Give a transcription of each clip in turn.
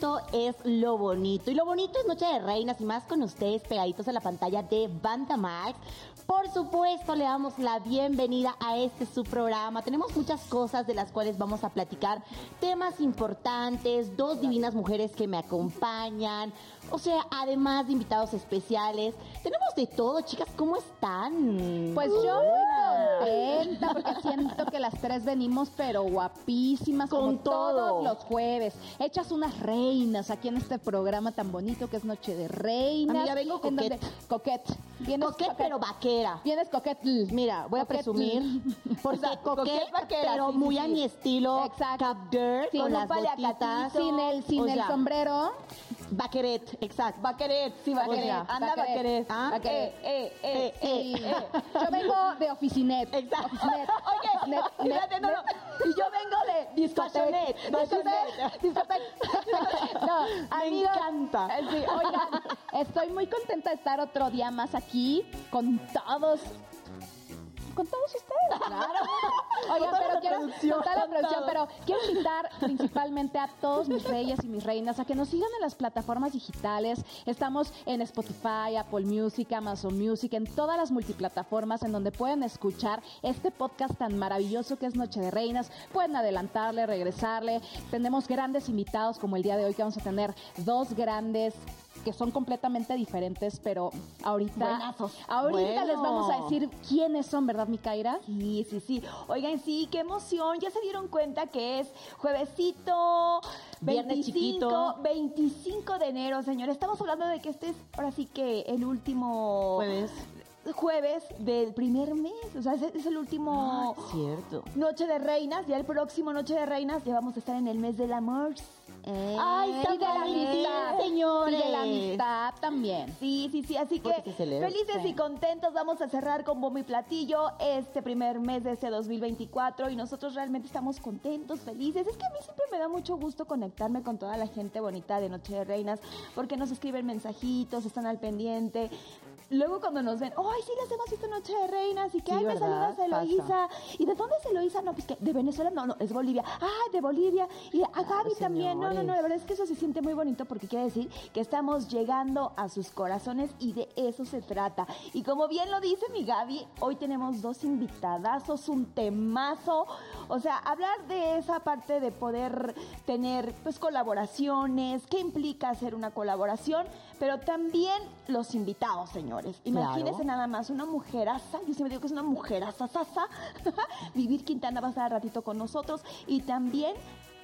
momento es lo bonito. Y lo bonito es Noche de Reinas y más con ustedes pegaditos a la pantalla de Banda Max. Por supuesto, le damos la bienvenida a este su programa. Tenemos muchas cosas de las cuales vamos a platicar, temas importantes, dos divinas mujeres que me acompañan, o sea, además de invitados especiales. Tenemos de todo, chicas, ¿cómo están? Pues yo muy contenta porque siento que las tres venimos pero guapísimas Con como todo. todos los jueves. Hechas unas reinas aquí en este programa tan bonito que es Noche de Reinas. Amiga, vengo Coquette. Vienes Coquette, pero vaquera. Vienes coquette. Mira, voy a presumir. Porque coquette, coquette vaquera, pero sí, muy sí. a mi estilo. Exacto. Cap girl, Sin con un las botitas. Sin el, sin O el sombrero. Vaqueret, exacto. Vaqueret, sí. O sea, Anda. Vaqueret. Ah, Eh, eh, eh, Sí. Yo vengo de Oficinet. Exacto. Oficinet. Oye, Net, fíjate, no, no. Y yo vengo de discoteca. Discoteca. Discoteca. No, Me amigos, encanta. sí, oigan, estoy muy contenta de estar otro día más aquí con todos. Con todos ustedes. Claro. Oigan, pero la quiero producción, con toda la producción, pero quiero invitar principalmente a todos mis reyes y mis reinas a que nos sigan en las plataformas digitales. Estamos en Spotify, Apple Music, Amazon Music, en todas las multiplataformas en donde pueden escuchar este podcast tan maravilloso que es Noche de Reinas. Pueden adelantarle, regresarle. Tenemos grandes invitados como el día de hoy que vamos a tener dos grandes que son completamente diferentes, pero ahorita, Buenazos. ahorita les vamos a decir quiénes son, ¿verdad, Micaira? Sí, sí, sí. Oigan, sí, qué emoción. Ya se dieron cuenta que es juevesito, Viernes 25, chiquito. 25 de enero, señor. Estamos hablando de que este es ahora sí que el último Jueves. Jueves del primer mes. O sea, es, es el último Ah, cierto. Noche de Reinas. Ya el próximo Noche de Reinas ya vamos a estar en el mes del amor. Ay, y de la amistad, señores. Y de la amistad también. Sí, sí, sí, así que Porque felices Sí. y contentos vamos a cerrar con bombo y platillo este primer mes de este 2024 y nosotros realmente estamos contentos, felices. Es que a mí siempre me da mucho gusto conectarme con toda la gente bonita de Noche de Reinas porque nos escriben mensajitos, están al pendiente. Luego cuando nos ven, ¡ay, sí las hemos visto Noche de Reinas! Y que, Sí, ¡ay, me saludas Eloísa! ¿Y de dónde es Eloísa? No, pues que de Venezuela, no, no, es Bolivia. ¡Ah, de Bolivia! Y a Gaby también. No, no, no, la verdad es que eso se siente muy bonito porque quiere decir que estamos llegando a sus corazones y de eso se trata. Y como bien lo dice mi Gaby, hoy tenemos dos invitadazos, un temazo. O sea, hablar de esa parte de poder tener pues colaboraciones, qué implica hacer una colaboración, pero también los invitados, señores. Imagínense Claro. nada más una mujeraza, yo siempre digo que es una mujeraza, sasa. Vivir Quintana va a estar al ratito con nosotros y también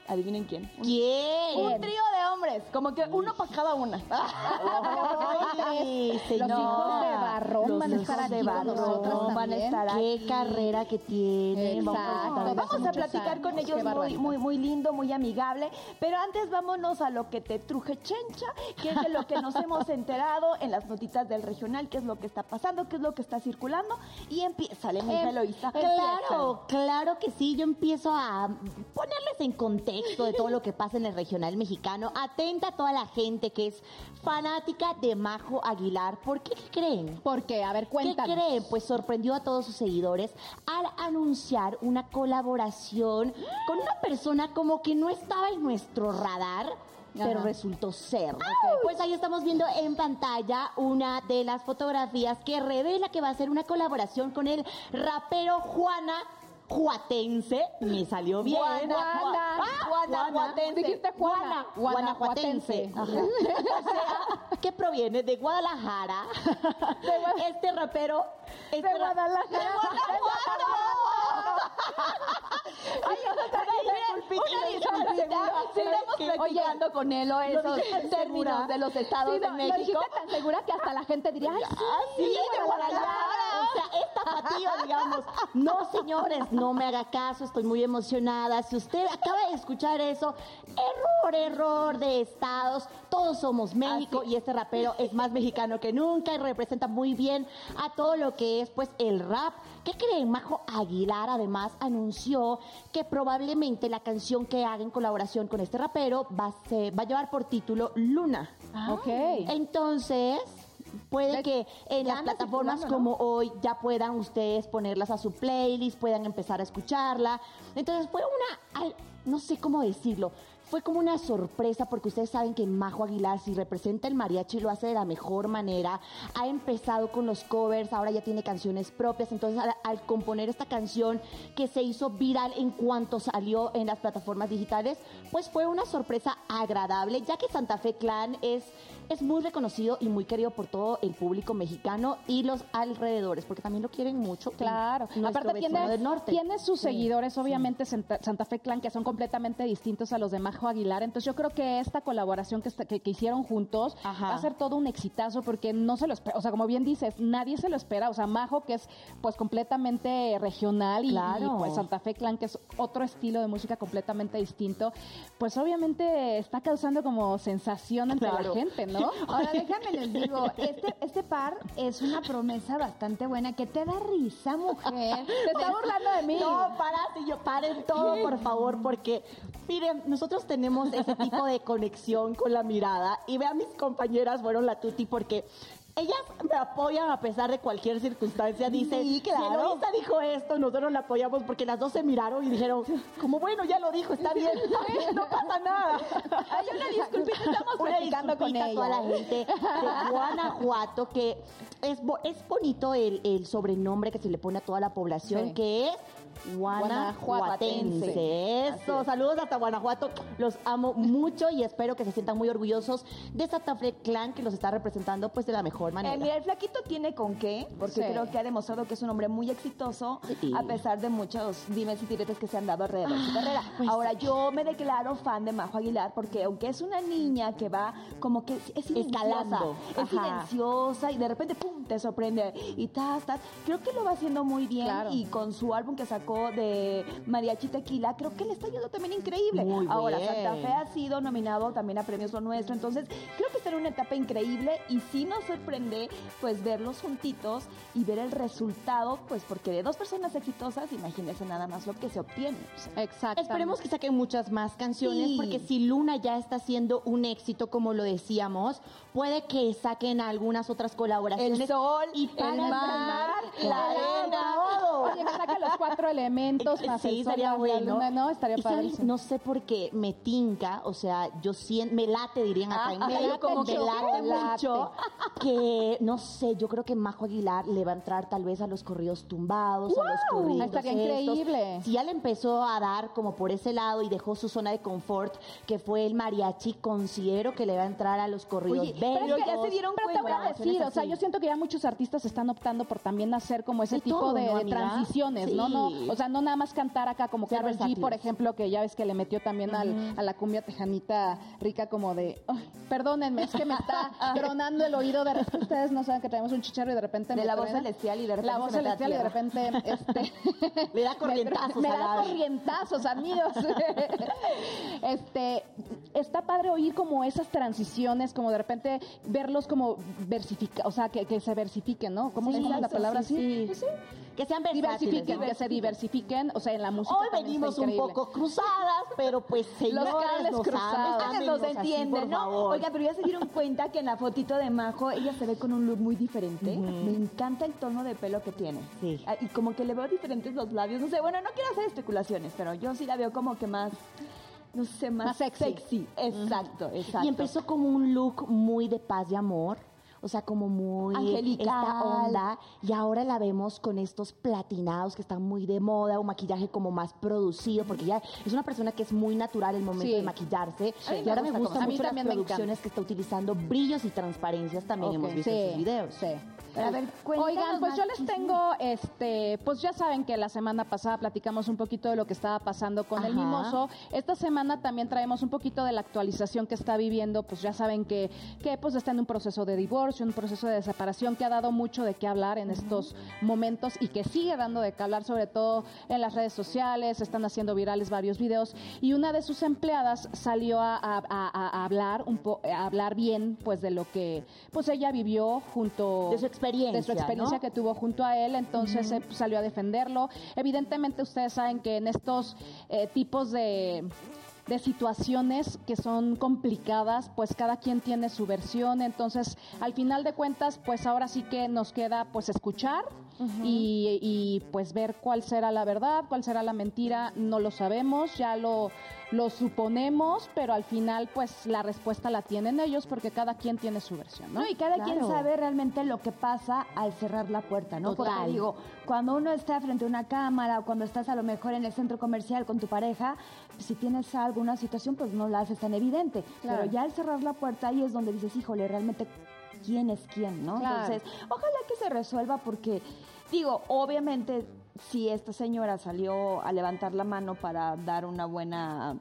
adivinen quién. Un ¿Quién? un trío de hombres, como que uno para cada una. Ay, Los hijos de Barrón van a estar aquí de con nosotros van a estar Qué aquí. carrera que tienen. Vamos a- Vamos platicar años, con ellos muy, muy, muy lindo, muy amigable. Pero antes vámonos a lo que te truje chencha, que es de lo que nos hemos enterado en las notitas del regional, qué es lo que está pasando, qué es lo que está circulando. Y empieza, mi Em-. Claro, claro que sí. Yo empiezo a ponerles en contexto de todo lo que pasa en el regional mexicano. Atenta a toda la gente que es fanática de Majo Aguilar. ¿Por qué ¿Qué creen? ¿Por qué? A ver, ¿Qué cuéntanos. creen? Pues sorprendió a todos sus seguidores al anunciar una colaboración con una persona como que no estaba en nuestro radar. Pero Ajá. resultó ser. Pues ahí estamos viendo en pantalla una de las fotografías que revela que va a ser una colaboración con el rapero Juana Juatense. Me salió bien. Juana, Ah, Guanajuatense. Dijiste Juana. Guanajuatense. Guanajuatense. Ajá. O sea, que proviene de Guadalajara. Este rapero. es De Guadalajara. ¡De Ay, una disculpita. Si estamos practicando con él o esos términos segura. de los estados de no, México. Tan segura que hasta la gente diría, ay, sí, Ah, de Guadalajara. O sea, es tapatío, digamos. No, señores, no me haga caso, estoy muy emocionada. Si usted acaba de escuchar eso, error, error de estados. Todos somos México y este rapero es más mexicano que nunca y representa muy bien a todo lo que es, pues, el rap. ¿Qué creen? Majo Aguilar, además, anunció que probablemente la canción que haga en colaboración con este rapero va a, ser- va a llevar por título Luna. Ok. Entonces, puede De- que en las plataformas como hoy ya puedan ustedes ponerlas a su playlist, puedan empezar a escucharla. Entonces fue una, no sé cómo decirlo, fue como una sorpresa porque ustedes saben que Majo Aguilar, si representa el mariachi, lo hace de la mejor manera. Ha empezado con los covers, ahora ya tiene canciones propias. Entonces, al, al componer esta canción que se hizo viral en cuanto salió en las plataformas digitales, pues fue una sorpresa agradable, ya que Santa Fe Clan es es muy reconocido y muy querido por todo el público mexicano y los alrededores, porque también lo quieren mucho. Claro, aparte tiene, del norte. tiene sus Sí. seguidores, obviamente Santa, Santa Fe Clan, que son completamente distintos a los de Majo Aguilar. Entonces yo creo que esta colaboración que, está- que, que hicieron juntos Ajá. va a ser todo un exitazo porque no se lo espera, o sea, como bien dices, nadie se lo espera. O sea, Majo, que es pues completamente regional y, Claro. y, pues Santa Fe Clan, que es otro estilo de música completamente distinto, pues obviamente está causando como sensación entre Claro. la gente, ¿no? Ahora déjame les digo, este, este par es una promesa bastante buena que te da risa, mujer. Te está burlando de mí. No, para, y yo, paren todo, por favor, porque miren, nosotros tenemos ese tipo de conexión con la mirada y vean mis compañeras fueron la tuti porque ellas me apoyan a pesar de cualquier circunstancia. Dice, Sí, claro. si Eloísa dijo esto, nosotros la apoyamos porque las dos se miraron y dijeron, como bueno, ya lo dijo, está bien, no pasa nada. Ay, una disculpita, estamos Una platicando con disculpita a toda la ella. gente de Guanajuato, que es, es bonito el, el sobrenombre que se le pone a toda la población, Sí. que es Guanajuatense. Eso, saludos hasta Guanajuato. Los amo mucho y espero que se sientan muy orgullosos de Santa Fe Clan que los está representando pues de la mejor manera. Eh, mira, el flaquito tiene con qué, porque Sí. creo que ha demostrado que es un hombre muy exitoso, Sí. a pesar de muchos dimes y diretes que se han dado alrededor de su carrera. pues Ahora, yo me declaro fan de Majo Aguilar, porque aunque es una niña que va como que es silenciosa, es silenciosa y de repente, ¡pum!, te sorprende. Y tas, tas. Creo que lo va haciendo muy bien Claro. y con su álbum que sacó de Mariachi Tequila, creo que le está yendo también increíble. Muy Ahora, bien. Santa Fe ha sido nominado también a Premios Lo Nuestro, entonces creo que está en una etapa increíble y sí nos sorprende pues verlos juntitos y ver el resultado, pues porque de dos personas exitosas, imagínense nada más lo que se obtiene. Exacto. Esperemos que saquen muchas más canciones, Sí. porque si Luna ya está siendo un éxito, como lo decíamos, puede que saquen algunas otras colaboraciones. El sol, y el para mar, estrenar la arena. todo. Oye, saque los cuatro elementos más sí, el sol, bueno. luna, ¿no? Estaría padrísimo. No sé por qué me tinca, o sea, yo siento, me late, dirían acá, Ah, como me que late me late. mucho que, no sé, yo creo que Majo Aguilar le va a entrar tal vez a los corridos tumbados, a los corridos Estaría estos. increíble. Si ya le empezó a dar como por ese lado y dejó su zona de confort, que fue el mariachi, considero que le va a entrar a los corridos Oye, pero bélicos. ya se dieron Pero te voy a cuenta. decir, o sea, yo siento que ya muchos artistas están optando por también hacer como ese De tipo todo, de, ¿no, de transiciones, ¿no? no Sí. O sea, no nada más cantar acá como Ser Karol G, versátiles. por ejemplo, que ya ves que le metió también al- a la cumbia tejanita rica como de, "Ay, perdónenme, es que me está tronando el oído, de repente ustedes no saben que traemos un chicharro y de repente De me la voz celestial y de repente La voz celestial y de repente este, Le da me- corrientazos Me, al da corrientazos, amigos. este, está padre oír como esas transiciones, como de repente verlos como versificar, o sea, que, que se versifiquen, ¿no? ¿Cómo se llama la Exacto, palabra sí, así? sí. Sí. Que sean versátiles, Diversifiquen, ¿no? que se diversifiquen, o sea, en la música. Hoy venimos un poco cruzadas, pero pues señores, cables nos cruzados. amen, nos entienden, ¿no? favor. Oiga, pero ya se dieron cuenta que en la fotito de Majo ella se ve con un look muy diferente. Me encanta el tono de pelo que tiene. Sí. Ah, Y como que le veo diferentes los labios. No sé, bueno, no quiero hacer especulaciones, pero yo sí la veo como que más, no sé, más, Más sexy. Exacto, exacto. Y empezó como un look muy de paz y amor. O sea, como muy Angelical. esta onda. Y ahora la vemos con estos platinados que están muy de moda, un maquillaje como más producido, porque ya es una persona que es muy natural el momento Sí. de maquillarse. Mí Y ahora me gusta gustan cómo- A mí mucho las producciones que está utilizando brillos y transparencias. También hemos visto sí, en sus videos. sí. A ver, cuéntanos Oigan, pues yo les tengo, este, pues ya saben que la semana pasada platicamos un poquito de lo que estaba pasando con el mimoso. Esta semana también traemos un poquito de la actualización que está viviendo, pues ya saben que, que pues está en un proceso de divorcio, un proceso de separación que ha dado mucho de qué hablar en estos momentos y que sigue dando de qué hablar, sobre todo en las redes sociales, están haciendo virales varios videos y una de sus empleadas salió a, a- a- a hablar un po, a hablar bien, pues de lo que, pues ella vivió junto De su experiencia, de su experiencia ¿no? que tuvo junto a él, entonces eh, salió a defenderlo. Evidentemente ustedes saben que en estos eh, tipos de de situaciones que son complicadas, pues cada quien tiene su versión, entonces al final de cuentas, pues ahora sí que nos queda pues escuchar y, y, pues ver cuál será la verdad, cuál será la mentira, no lo sabemos, ya lo, lo suponemos, pero al final pues la respuesta la tienen ellos porque cada quien tiene su versión, ¿no? No, y cada quien sabe realmente lo que pasa al cerrar la puerta, ¿no? Total. Porque digo, cuando uno está frente a una cámara o cuando estás a lo mejor en el centro comercial con tu pareja, si tienes alguna situación, pues no la haces tan evidente. Claro. Pero ya al cerrar la puerta ahí es donde dices, híjole, realmente quién es quién, ¿no? Claro. Entonces, ojalá que se resuelva porque, digo, obviamente si esta señora salió a levantar la mano para dar una buena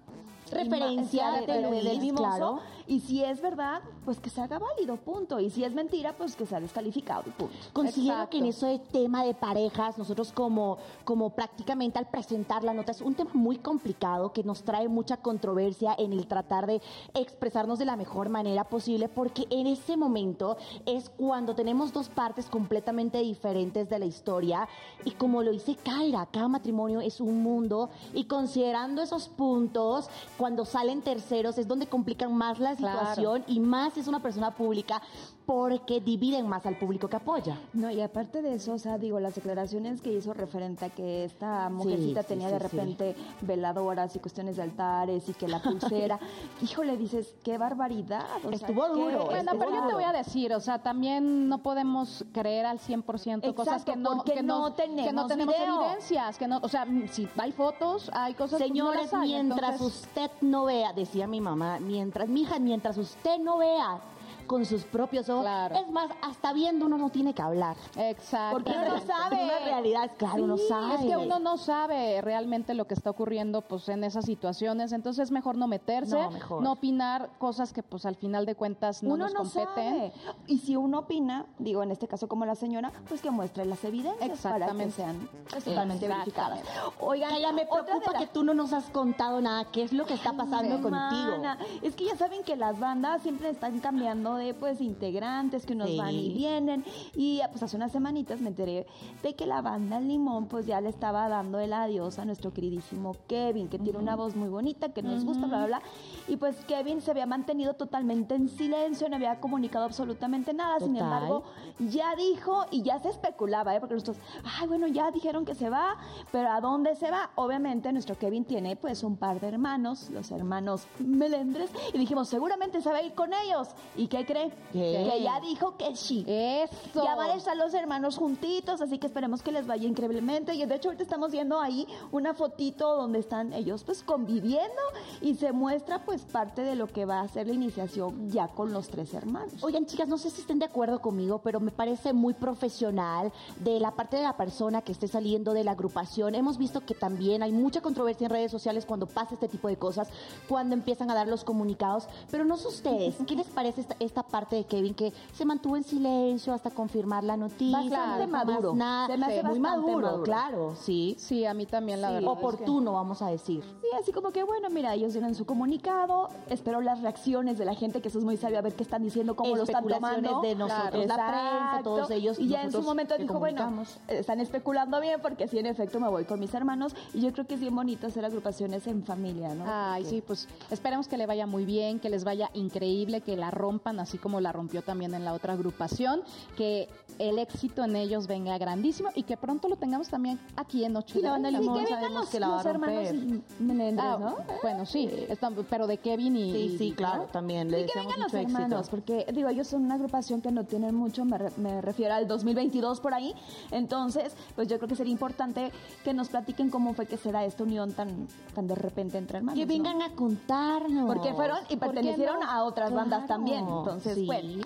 Referencia de de- del mimoso, claro. Y si es verdad, pues que se haga válido, punto. Y si es mentira, pues que sea descalificado, punto. Considero Exacto. que en ese tema de parejas, nosotros como, como prácticamente al presentar la nota, es un tema muy complicado que nos trae mucha controversia en el tratar de expresarnos de la mejor manera posible, porque en ese momento es cuando tenemos dos partes completamente diferentes de la historia y como lo dice Kaira, cada matrimonio es un mundo y considerando esos puntos, cuando salen terceros es donde complican más la Situación y más si es una persona pública porque dividen más al público que apoya. No, y aparte de eso, o sea, digo, las declaraciones que hizo referente a que esta mujercita sí, tenía sí, de sí. repente veladoras y cuestiones de altares y que la pulsera, híjole, dices, qué barbaridad. o sea, Estuvo qué- duro, Bueno, Estuvo pero yo te voy a decir, o sea, también no podemos creer al 100% cosas Exacto, que no, que no que no tenemos tenemos evidencias, que no, o sea, si hay fotos, hay cosas pues, no Señores, las hay, mientras entonces- usted no vea, decía mi mamá, mientras, mija, mientras usted no vea con sus propios ojos, Claro. es más, hasta viendo uno no tiene que hablar. Exacto. Porque uno no sabe. Es una realidad, claro, uno Sí, sabe. Es que uno no sabe realmente lo que está ocurriendo pues en esas situaciones, entonces es mejor no meterse, No, mejor. opinar cosas que pues al final de cuentas no uno nos no competen. sabe. Y si uno opina, digo, en este caso como la señora, pues que muestre las evidencias para que sean pues, totalmente verificadas. Oigan, Kaira, me preocupa que tú no nos has contado nada. ¿Qué es lo que está pasando contigo? Mana, Es que ya saben que las bandas siempre están cambiando de pues integrantes, que unos Sí. van y vienen. Y pues hace unas semanitas me enteré de que la banda El Limón pues ya le estaba dando el adiós a nuestro queridísimo Kevin, que tiene una voz muy bonita, que nos gusta, bla, bla, bla. Y pues Kevin se había mantenido totalmente en silencio, no había comunicado absolutamente nada. Sin embargo, ya dijo y ya se especulaba, ¿eh? porque nosotros, ay, bueno, ya dijeron que se va, pero ¿a dónde se va? Obviamente nuestro Kevin tiene pues un par de hermanos, los hermanos Melendres, y dijimos, seguramente se va a ir con ellos. ¿Y qué cree? ¿Qué? Que ya dijo que sí. Eso. Ya van a estar los hermanos juntitos, así que esperemos que les vaya increíblemente. Y de hecho ahorita estamos viendo ahí una fotito donde están ellos pues conviviendo y se muestra pues parte de lo que va a ser la iniciación ya con los tres hermanos. Oigan, chicas, no sé si estén de acuerdo conmigo, pero me parece muy profesional de la parte de la persona que esté saliendo de la agrupación. Hemos visto que también hay mucha controversia en redes sociales cuando pasa este tipo de cosas, cuando empiezan a dar los comunicados. Pero no sé ustedes, ¿qué les parece esta, esta parte de Kevin que se mantuvo en silencio hasta confirmar la noticia? Bastante no maduro. Nada. Se me hace muy maduro, maduro. claro, sí. Sí, a mí también la Sí. verdad. es que- Oportuno, vamos a decir. Sí, así como que bueno, mira, ellos dieron su comunicado, espero las reacciones de la gente, que eso es muy sabio, a ver qué están diciendo, cómo lo están tomando. de nosotros, la prensa, todos ellos, Y ya en su momento dijo, bueno, están especulando bien, porque sí, en efecto, me voy con mis hermanos, y yo creo que es bien bonito hacer agrupaciones en familia, ¿no? Ay, Porque- sí, pues esperemos que le vaya muy bien, que les vaya increíble, que la rompan así como la rompió también en la otra agrupación, que el éxito en ellos venga grandísimo y que pronto lo tengamos también aquí en Ocho Sí, Limón que vengan los, que la los hermanos. Melendres, Ah, ¿no? Bueno, sí, están- pero de Kevin y... Sí, sí, y- claro, también. Le que deseamos vengan los mucho éxito. hermanos, porque digo, ellos son una agrupación que no tienen mucho, me, re- me refiero al 2022 por ahí. Entonces, pues yo creo que sería importante que nos platiquen cómo fue que se da esta unión tan, tan de repente entre hermanos. Que ¿no? vengan a contarnos. Porque fueron y ¿Por qué pertenecieron no? a otras bandas también. Entonces, sí. bueno.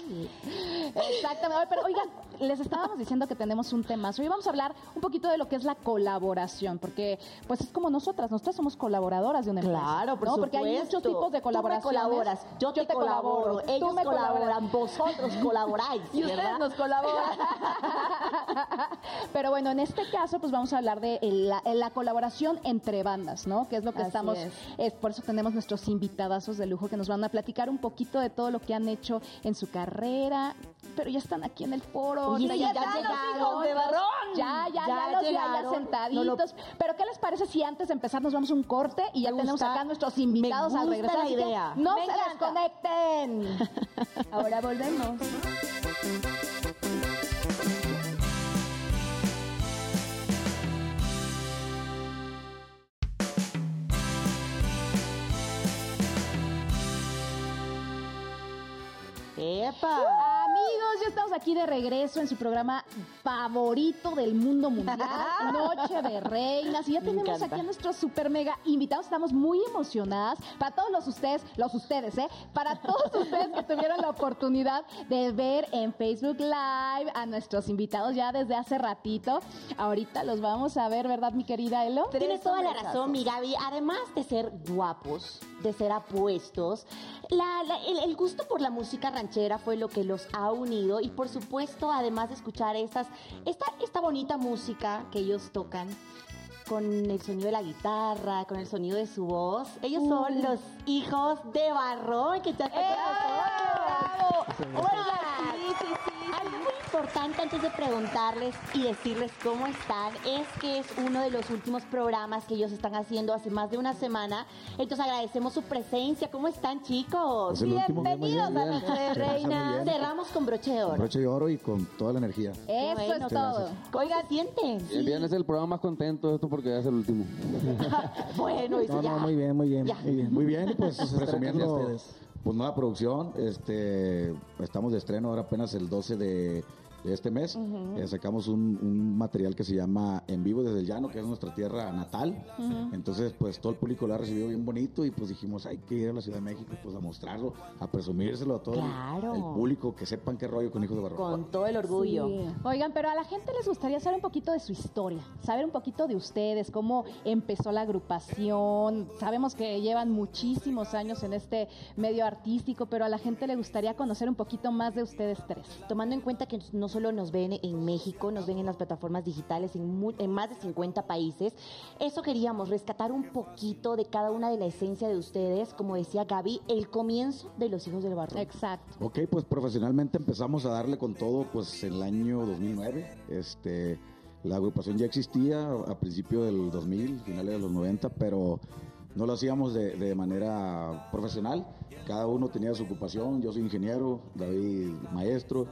Exactamente. Pero oigan, les estábamos diciendo que tenemos un temazo y vamos a hablar un poquito de lo que es la colaboración, porque pues es como nosotras, nosotras somos colaboradoras de una empresa. Claro, por ¿no? Porque hay muchos tipos de me colaboras, yo te, colaboro, ellos me colaboran, vosotros colaboráis, Y ustedes ¿verdad? nos colaboran. Pero bueno, en este caso, pues vamos a hablar de la, la colaboración entre bandas, ¿no? Que es lo que Así estamos, es. es, por eso tenemos nuestros invitadazos de lujo que nos van a platicar un poquito de todo lo que han hecho en su carrera, pero ya están aquí en el foro. Oye, ya ya ya llegaron. de Barrón. Ya, ya, ya, Ya los llegaron. sentaditos. Pero ¿qué les parece si antes de empezar nos vamos a un corte y ya Me tenemos gusta- acá a nuestros me invitados al gusta regresar? la idea. No Me se desconecten. Ahora volvemos. ¡Epa! Amigos, ya estamos aquí de regreso en su programa favorito del mundo mundial, Noche de Reinas. Y ya Me tenemos encanta. aquí a nuestros super mega invitados. Estamos muy emocionadas. Para todos los ustedes, los ustedes, ¿eh? Para todos ustedes que tuvieron la oportunidad de ver en Facebook Live a nuestros invitados ya desde hace ratito. Ahorita los vamos a ver, ¿verdad, mi querida Elo? Tienes toda la razón, mi Gaby. Además de ser guapos, de ser apuestos, la- la- el, el gusto por la música ranchera fue lo que los ha unido y por supuesto, además de escuchar estas, esta, esta bonita música que ellos tocan con el sonido de la guitarra, con el sonido de su voz, ellos son los hijos de Barrón que están con nosotros. Oigan, Sí, sí, sí. Importante antes de preguntarles y decirles cómo están es que es uno de los últimos programas que ellos están haciendo hace más de una semana. Entonces agradecemos su presencia. ¿Cómo están, chicos? Es. Bienvenidos a de la bien. Cerramos con broche de Con oro. broche de oro y con toda la energía. Eso bueno, es todo. gracias. ¿Cómo se sienten? El viernes es el programa más contento de esto porque ya es el último. bueno, eso No, ya. no, muy bien, muy bien, Ya. muy bien. Muy bien, y pues presumiendo ustedes. pues nueva producción, este estamos de estreno ahora apenas el 12 de, de este mes. Eh, sacamos un, un material que se llama En vivo desde el llano, que es nuestra tierra natal. Entonces, pues todo el público lo ha recibido bien bonito y pues dijimos, hay que ir a la Ciudad de México pues a mostrarlo, a presumírselo a todo el- Claro. el público, que sepan qué rollo con Hijos de Barro. Con todo el orgullo. Sí. Oigan, pero a la gente les gustaría saber un poquito de su historia, saber un poquito de ustedes, cómo empezó la agrupación. Sabemos que llevan muchísimos años en este medio artístico, pero a la gente le gustaría conocer un poquito más de ustedes tres. Tomando en cuenta que no solo nos ven en México, nos ven en las plataformas digitales en, mu- en más de 50 países, eso queríamos, rescatar un poquito de cada una de la esencia de ustedes, como decía Gaby, el comienzo de los hijos del barro. Exacto. Ok, pues profesionalmente empezamos a darle con todo pues en el año 2009. Este, la agrupación ya existía a principio del 2000, finales de los 90, pero no lo hacíamos de, de manera profesional. Cada uno tenía su ocupación. Yo soy ingeniero, David maestro,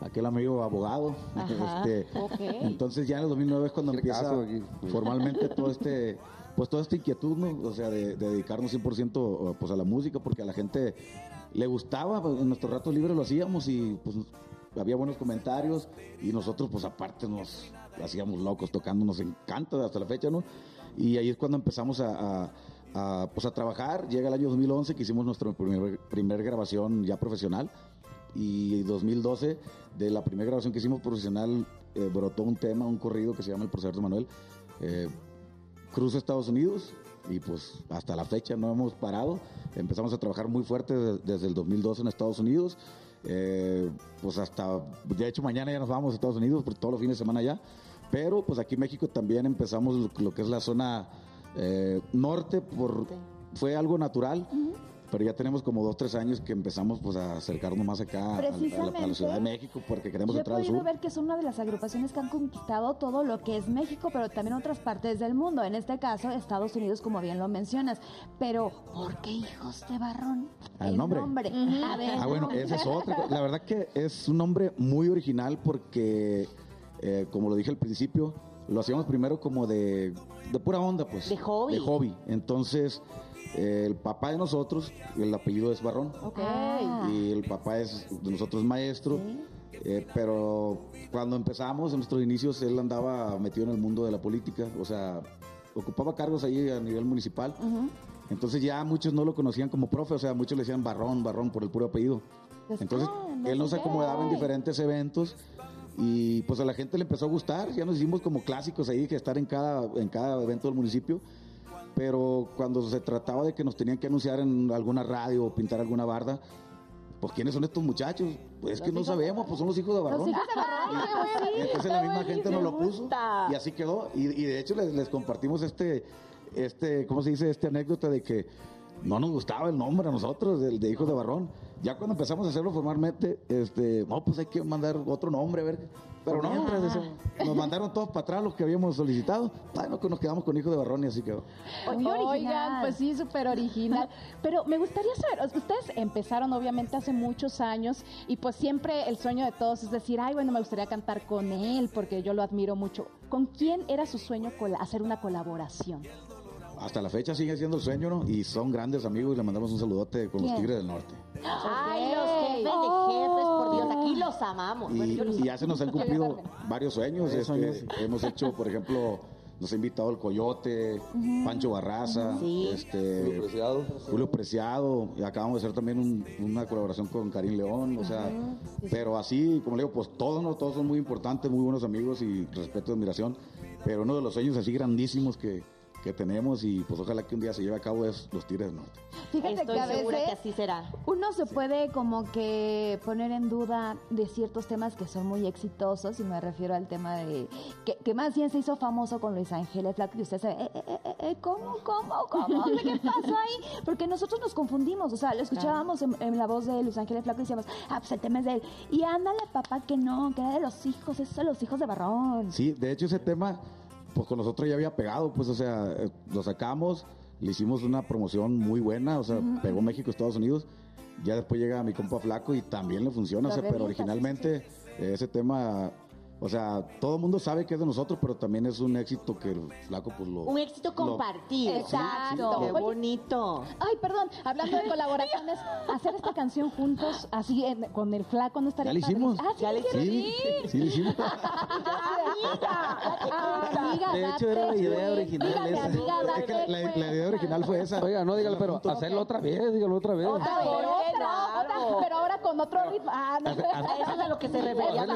aquel amigo abogado. Ajá, Este. Entonces ya en el 2009 es cuando empieza caso aquí. formalmente todo este pues toda esta inquietud, ¿no? O sea, de, de dedicarnos 100% pues a la música porque a la gente le gustaba, pues, en nuestros ratos libres lo hacíamos y pues había buenos comentarios y nosotros pues aparte nos hacíamos locos tocando, nos encanta hasta la fecha, ¿no? Y ahí es cuando empezamos a, a- pues a trabajar, llega el año 2011 que hicimos nuestra primer, primer grabación ya profesional y 2012 de la primera grabación que hicimos profesional eh, brotó un tema, un corrido que se llama El Proceder de Manuel. Eh, cruzo Estados Unidos y pues hasta la fecha no hemos parado. Empezamos a trabajar muy fuerte de- desde el 2012 en Estados Unidos. Eh, pues hasta, de hecho mañana ya nos vamos a Estados Unidos por todos los fines de semana ya. Pero pues aquí en México también empezamos lo que es la zona eh, norte, por, fue algo natural. Pero ya tenemos como dos, tres años que empezamos pues a acercarnos más acá a, a la- a la. Ciudad de México porque queremos Yo he entrar al podido sur. ver que son una de las agrupaciones que han conquistado todo lo que es México, pero también otras partes del mundo. En este caso, Estados Unidos, como bien lo mencionas. Pero, ¿por qué hijos de barrón? El nombre. A ver, Ah, bueno, esa es otra. La verdad que es un nombre muy original porque, eh, como lo dije al principio, lo hacíamos primero como de, de pura onda, pues. De hobby. De hobby. Entonces, eh, el papá de nosotros, el apellido es Barrón. Ok. Ah. Y el papá es de nosotros maestro. Eh, pero cuando empezamos, en nuestros inicios, él andaba metido en el mundo de la política. O sea, ocupaba cargos ahí a nivel municipal. Entonces ya muchos no lo conocían como profe, o sea, muchos le decían barrón, barrón por el puro apellido. Pues, Entonces ah, no él nos acomodaba en diferentes eventos y pues a la gente le empezó a gustar, ya nos hicimos como clásicos ahí que estar en cada, en cada evento del municipio. Pero cuando se trataba de que nos tenían que anunciar en alguna radio o pintar alguna barda, pues ¿quiénes son estos muchachos? Pues es que no sabemos, pues son los hijos de Barrón. hijos de Barrón, Y entonces la misma gente nos lo puso y así quedó. Y, y de hecho les, les compartimos este, este, ¿cómo se dice? Este anécdota de que no nos gustaba el nombre a nosotros, el de Hijos de Barrón. Ya cuando empezamos a hacerlo formalmente, este, no, pues hay que mandar otro nombre, a ver. Pero no, nos mandaron todos para atrás los que habíamos solicitado. Bueno, que nos quedamos con Hijos de Barrón y así quedó. Oigan, pues sí, súper original. Pero me gustaría saber, ustedes empezaron obviamente hace muchos años y pues siempre el sueño de todos es decir, ay, bueno, me gustaría cantar con él porque yo lo admiro mucho. ¿Con quién era su sueño hacer una colaboración? Hasta la fecha sigue siendo el sueño, ¿no? Y son grandes amigos y le mandamos un saludote con los. Tigres del Norte. Ay, los jefes de Oh. jefes, por Dios, aquí los amamos. Bueno, Y, los y ya se nos han cumplido varios sueños. Varios este, sueños. hemos hecho, por ejemplo, nos ha invitado el Coyote, Pancho Barraza, Sí. este, Julio Preciado. Julio Preciado, y acabamos de hacer también un- una colaboración con Karim León, o sea, pero así, como le digo, pues todos, ¿no? todos son muy importantes, muy buenos amigos y respeto y admiración, pero uno de los sueños así grandísimos que, que tenemos y pues ojalá que un día se lleve a cabo es los Tigres del Norte. Fíjate Estoy que a segura veces que así será. uno se puede como que poner en duda de ciertos temas que son muy exitosos y me refiero al tema de que, que más bien se hizo famoso con Luis Ángeles Flaco y usted sabe, eh, eh, eh, eh, ¿cómo, cómo, cómo? ¿De ¿Qué pasó ahí? Porque nosotros nos confundimos, o sea, lo escuchábamos en, en la voz de Luis Ángeles Flaco y decíamos, ah, pues el tema es de él. Y ándale, papá, que no, que era de los hijos, esos son los hijos de Barrón. Sí, de hecho ese tema, pues con nosotros ya había pegado, pues o sea, eh, lo sacamos, le hicimos una promoción muy buena, o sea, pegó México, Estados Unidos, ya después llega mi compa Flaco y también le funciona, o sea, pero originalmente eh, ese tema, o sea, todo el mundo sabe que es de nosotros, pero también es un éxito que el Flaco pues lo... Un éxito lo- compartido. Exacto. Qué Oye, bonito. Ay, perdón, hablando de colaboraciones, hacer esta canción juntos, así en- con el flaco, ¿no estaría Ya le hicimos. Ah, sí, Ya le ¿quieres? Sí, sí, le hicimos. Amiga, De hecho, era la idea original esa. amiga, Es que date, la, idea original fue esa. Oiga, no dígalo, pero hacerlo otra vez, dígalo otra vez. Otra vez, pero ahora con otro ritmo. Ah, no. Eso es a lo que se refería.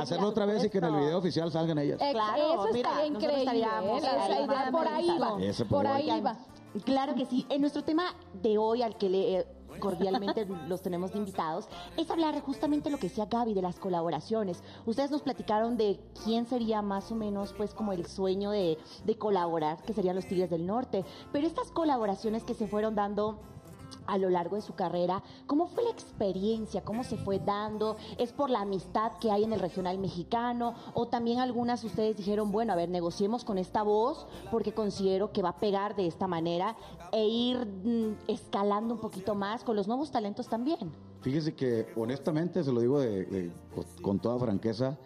Hacerlo otra vez y que en el video oficial salgan ellas. Eh, Claro, eso mira, estaría increíble. ¿eh? Esa idea, por ahí va. Ese Por por ahí ahí. va. Claro que sí. En nuestro tema de hoy, al que le eh, cordialmente los tenemos de invitados, es hablar justamente lo que decía Gaby de las colaboraciones. Ustedes nos platicaron de quién sería más o menos, pues, como el sueño de, de colaborar, que serían los Tigres del Norte. Pero estas colaboraciones que se fueron dando a lo largo de su carrera, ¿cómo fue la experiencia? ¿Cómo se fue dando? ¿Es por la amistad que hay en el regional mexicano? ¿O también algunas ustedes dijeron, bueno, a ver, negociemos con esta voz porque considero que va a pegar de esta manera e ir mm, escalando un poquito más con los nuevos talentos también? Fíjese que honestamente, se lo digo de- con toda franqueza,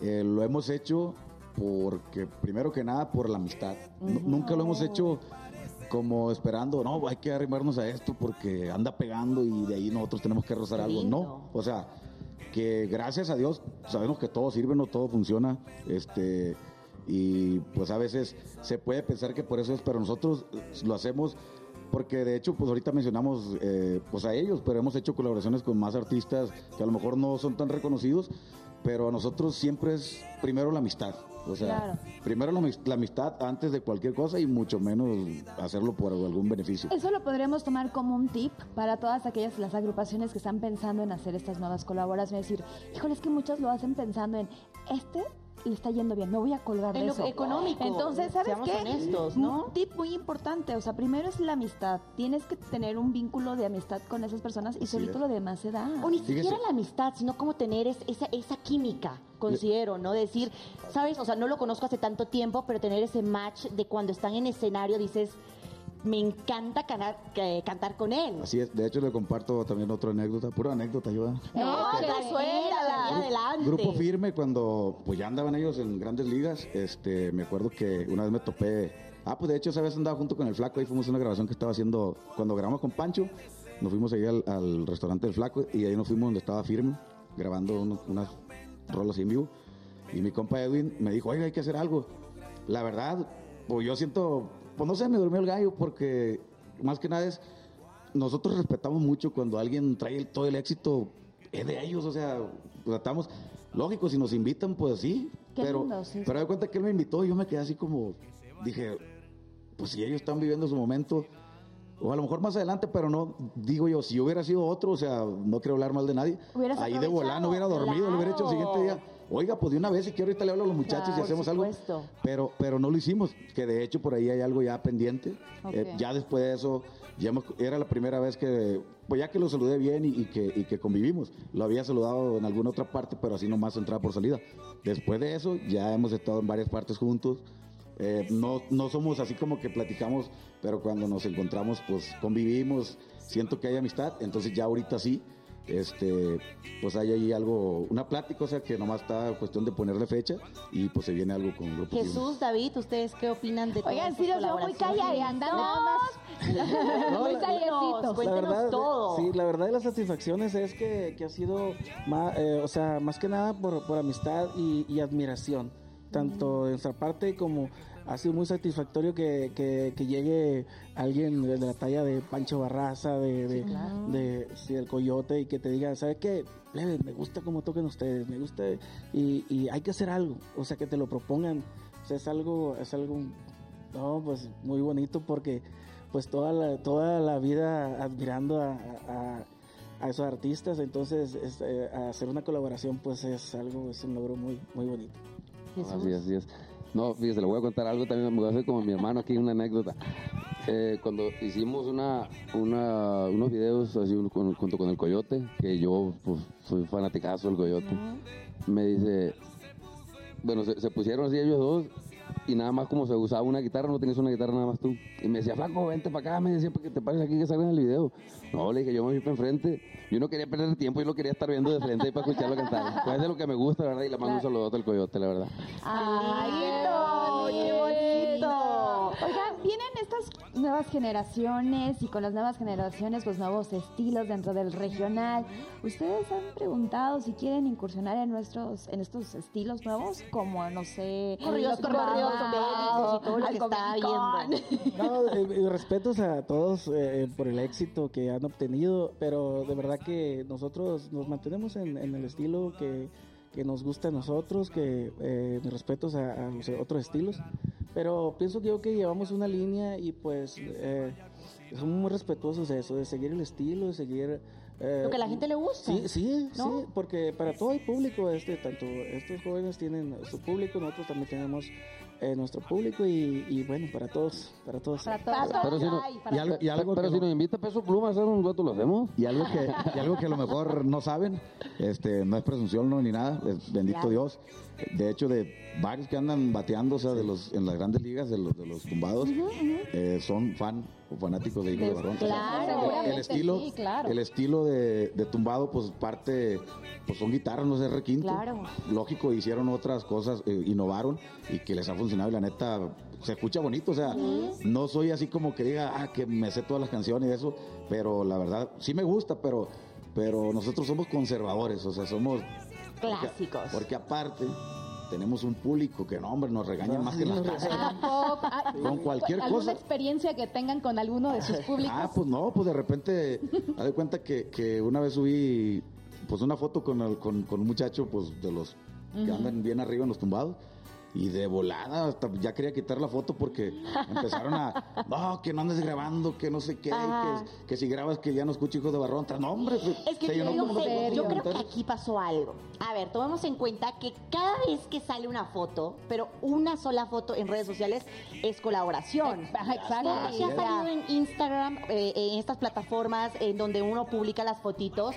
eh, lo hemos hecho porque, primero que nada, por la amistad. Nu- Nunca lo hemos hecho como esperando, no, hay que arrimarnos a esto porque anda pegando y de ahí nosotros tenemos que rozar algo. No, o sea, que gracias a Dios sabemos que todo sirve, no todo funciona. Este. Y pues a veces se puede pensar que por eso es, pero nosotros lo hacemos porque de hecho, pues ahorita mencionamos eh, pues a ellos, pero hemos hecho colaboraciones con más artistas que a lo mejor no son tan reconocidos, pero a nosotros siempre es primero la amistad. O sea, Claro. primero la, la amistad antes de cualquier cosa y mucho menos hacerlo por algún beneficio. Eso lo podremos tomar como un tip para todas aquellas las agrupaciones que están pensando en hacer estas nuevas colaboraciones. Es decir, híjole, es que muchas lo hacen pensando en este le está yendo bien, me voy a colgar En de lo eso. económico, Entonces, ¿sabes seamos qué? honestos, ¿no? Un tip muy importante, o sea, primero es la amistad. Tienes que tener un vínculo de amistad con esas personas y solito es. lo demás se da. O ni Fíjese. siquiera la amistad, sino como tener es- esa, esa química, considero, ¿no? Decir, ¿sabes? O sea, no lo conozco hace tanto tiempo, pero tener ese match de cuando están en escenario, dices, me encanta canar- que- cantar con él. Así es, de hecho le comparto también otra anécdota, pura anécdota, yo. No, suéltala, adelante. Grupo firme cuando pues ya andaban ellos en grandes ligas, este me acuerdo que una vez me topé, ah pues de hecho esa vez andaba junto con el flaco, ahí fuimos a una grabación que estaba haciendo, cuando grabamos con Pancho, nos fuimos ahí al, al restaurante del flaco y ahí nos fuimos donde estaba firme, grabando unos- unas rolas en vivo, y mi compa Edwin me dijo, oiga hay que hacer algo, la verdad, pues yo siento, pues no sé, me durmió el gallo porque más que nada es, nosotros respetamos mucho cuando alguien trae todo el éxito, es de ellos, o sea, tratamos, lógico, si nos invitan, pues sí, Qué pero, lindo, sí. pero de cuenta que él me invitó y yo me quedé así como, dije, pues si ellos están viviendo su momento, o a lo mejor más adelante, pero no, digo yo, si yo hubiera sido otro, o sea, no quiero hablar mal de nadie, ahí de volar no hubiera dormido, lo hubiera hecho el siguiente día. Oiga, pues de una vez, si quiero ahorita le hablo a los muchachos y Claro, hacemos por algo. Pero, pero no lo hicimos, que de hecho por ahí hay algo ya pendiente. Ok. Eh, ya después de eso, ya hemos- era la primera vez que, pues ya que lo saludé bien y, y que, y que convivimos. Lo había saludado en alguna otra parte, pero así nomás entrada por salida. Después de eso, ya hemos estado en varias partes juntos. Eh, no, no somos así como que platicamos, pero cuando nos encontramos, pues convivimos, siento que hay amistad, entonces ya ahorita sí, este, pues hay ahí algo, una plática, o sea que nomás está cuestión de ponerle fecha y pues se viene algo con Grupo. Jesús, David, ¿ustedes qué opinan de todas Oigan, sí los veo muy calladitos. andan nada más. No, Muy. Cuéntenos verdad, todo. Sí, la verdad de las satisfacciones es que, que ha sido más, eh, o sea, más que nada por, por amistad y, y admiración, tanto de nuestra parte como ha sido muy satisfactorio que, que, que llegue alguien de la talla de Pancho Barraza, de, de, de- sí, del Coyote y que te diga, ¿sabes qué? Plebe, me gusta cómo toquen ustedes, me gusta y, y hay que hacer algo, o sea, que te lo propongan, o sea, es algo, es algo, no, pues muy bonito porque pues toda la, toda la vida admirando a, a- a esos artistas, entonces es, eh, hacer una colaboración pues es algo, es un logro muy, muy bonito. Así es, así es. No, fíjese, le voy a contar algo también, me voy a hacer como mi hermano aquí, una anécdota. Eh, cuando hicimos una, una, unos videos así un- con- junto con el Coyote, que yo pues, soy fanaticazo del Coyote, me dice, bueno, se, se pusieron así ellos dos y nada más como se usaba una guitarra, no tenías una guitarra nada más tú. Y me decía, flaco, vente para acá, me decía, porque te pares aquí que salga en el video. No, le dije, yo me fui para enfrente. Yo no quería perder tiempo, yo lo quería estar viendo de frente y para escucharlo cantar. Pues es de lo que me gusta, ¿verdad? Y le mando un saludote al Coyote, la verdad. ¡Ay, ¡Qué bonito! Oigan, vienen estas nuevas generaciones y con las nuevas generaciones, pues nuevos estilos dentro del regional. ¿Ustedes han preguntado si quieren incursionar en nuestros, en estos estilos nuevos? Como, no sé, Corridos, corridos, y todo lo que está belicón. No, eh, eh, respetos a todos eh, por el éxito que han obtenido, pero de verdad que nosotros nos mantenemos en, en el estilo que, que nos gusta a nosotros, que eh, mis respetos a, a los otros estilos, pero pienso que yo que llevamos una línea y pues eh, somos muy respetuosos de eso, de seguir el estilo, de seguir... eh, Lo que a la gente le gusta. Sí, sí, ¿no? sí, porque para todo el público, este, tanto estos jóvenes tienen su público, nosotros también tenemos eh, nuestro público y, y bueno, para todos, para todos. Para todos. Para Pero si no- Ay, Y algo, y algo Pero que si no- nos invita Peso Pluma a hacer un rato, lo hacemos. Y algo que, y algo que a lo mejor no saben, este, no es presunción no, ni nada, es bendito Dios. De hecho, de varios que andan bateando, o sea, de los, en las grandes ligas, de los, de los tumbados, eh, son fan o fanáticos de Hijo de Barrón. O sea, claro, el- seguramente el estilo, sí, claro. el estilo de, de tumbado, pues parte, pues son guitarras, no sé, requinto. Claro. Lógico, hicieron otras cosas, eh, innovaron y que les ha funcionado y la neta se escucha bonito, o sea, no soy así como que diga, ah, que me sé todas las canciones y eso, pero la verdad, sí me gusta, pero, pero nosotros somos conservadores, o sea, somos... Clásicos. Porque, aparte tenemos un público que no, hombre, nos regañan más que las casas. ¿A poco? Ah, Con cualquier ¿Alguna cosa. experiencia que tengan con alguno de sus públicos? Ah, pues no, pues de repente, haz de cuenta que, que una vez subí pues una foto con, el- con, con un muchacho pues de los que andan bien arriba en los tumbados. Y de volada, hasta ya quería quitar la foto porque empezaron a, no, que no andes grabando, que no sé qué, que, que si grabas que ya no escucho hijos de barrón. No, hombre, pues, Es que se llenó de yo creo que aquí pasó algo. A ver, tomemos en cuenta que cada vez que sale una foto, pero una sola foto en redes sociales es colaboración. Exacto. Ha salido en Instagram, eh, en estas plataformas en donde uno publica las fotitos,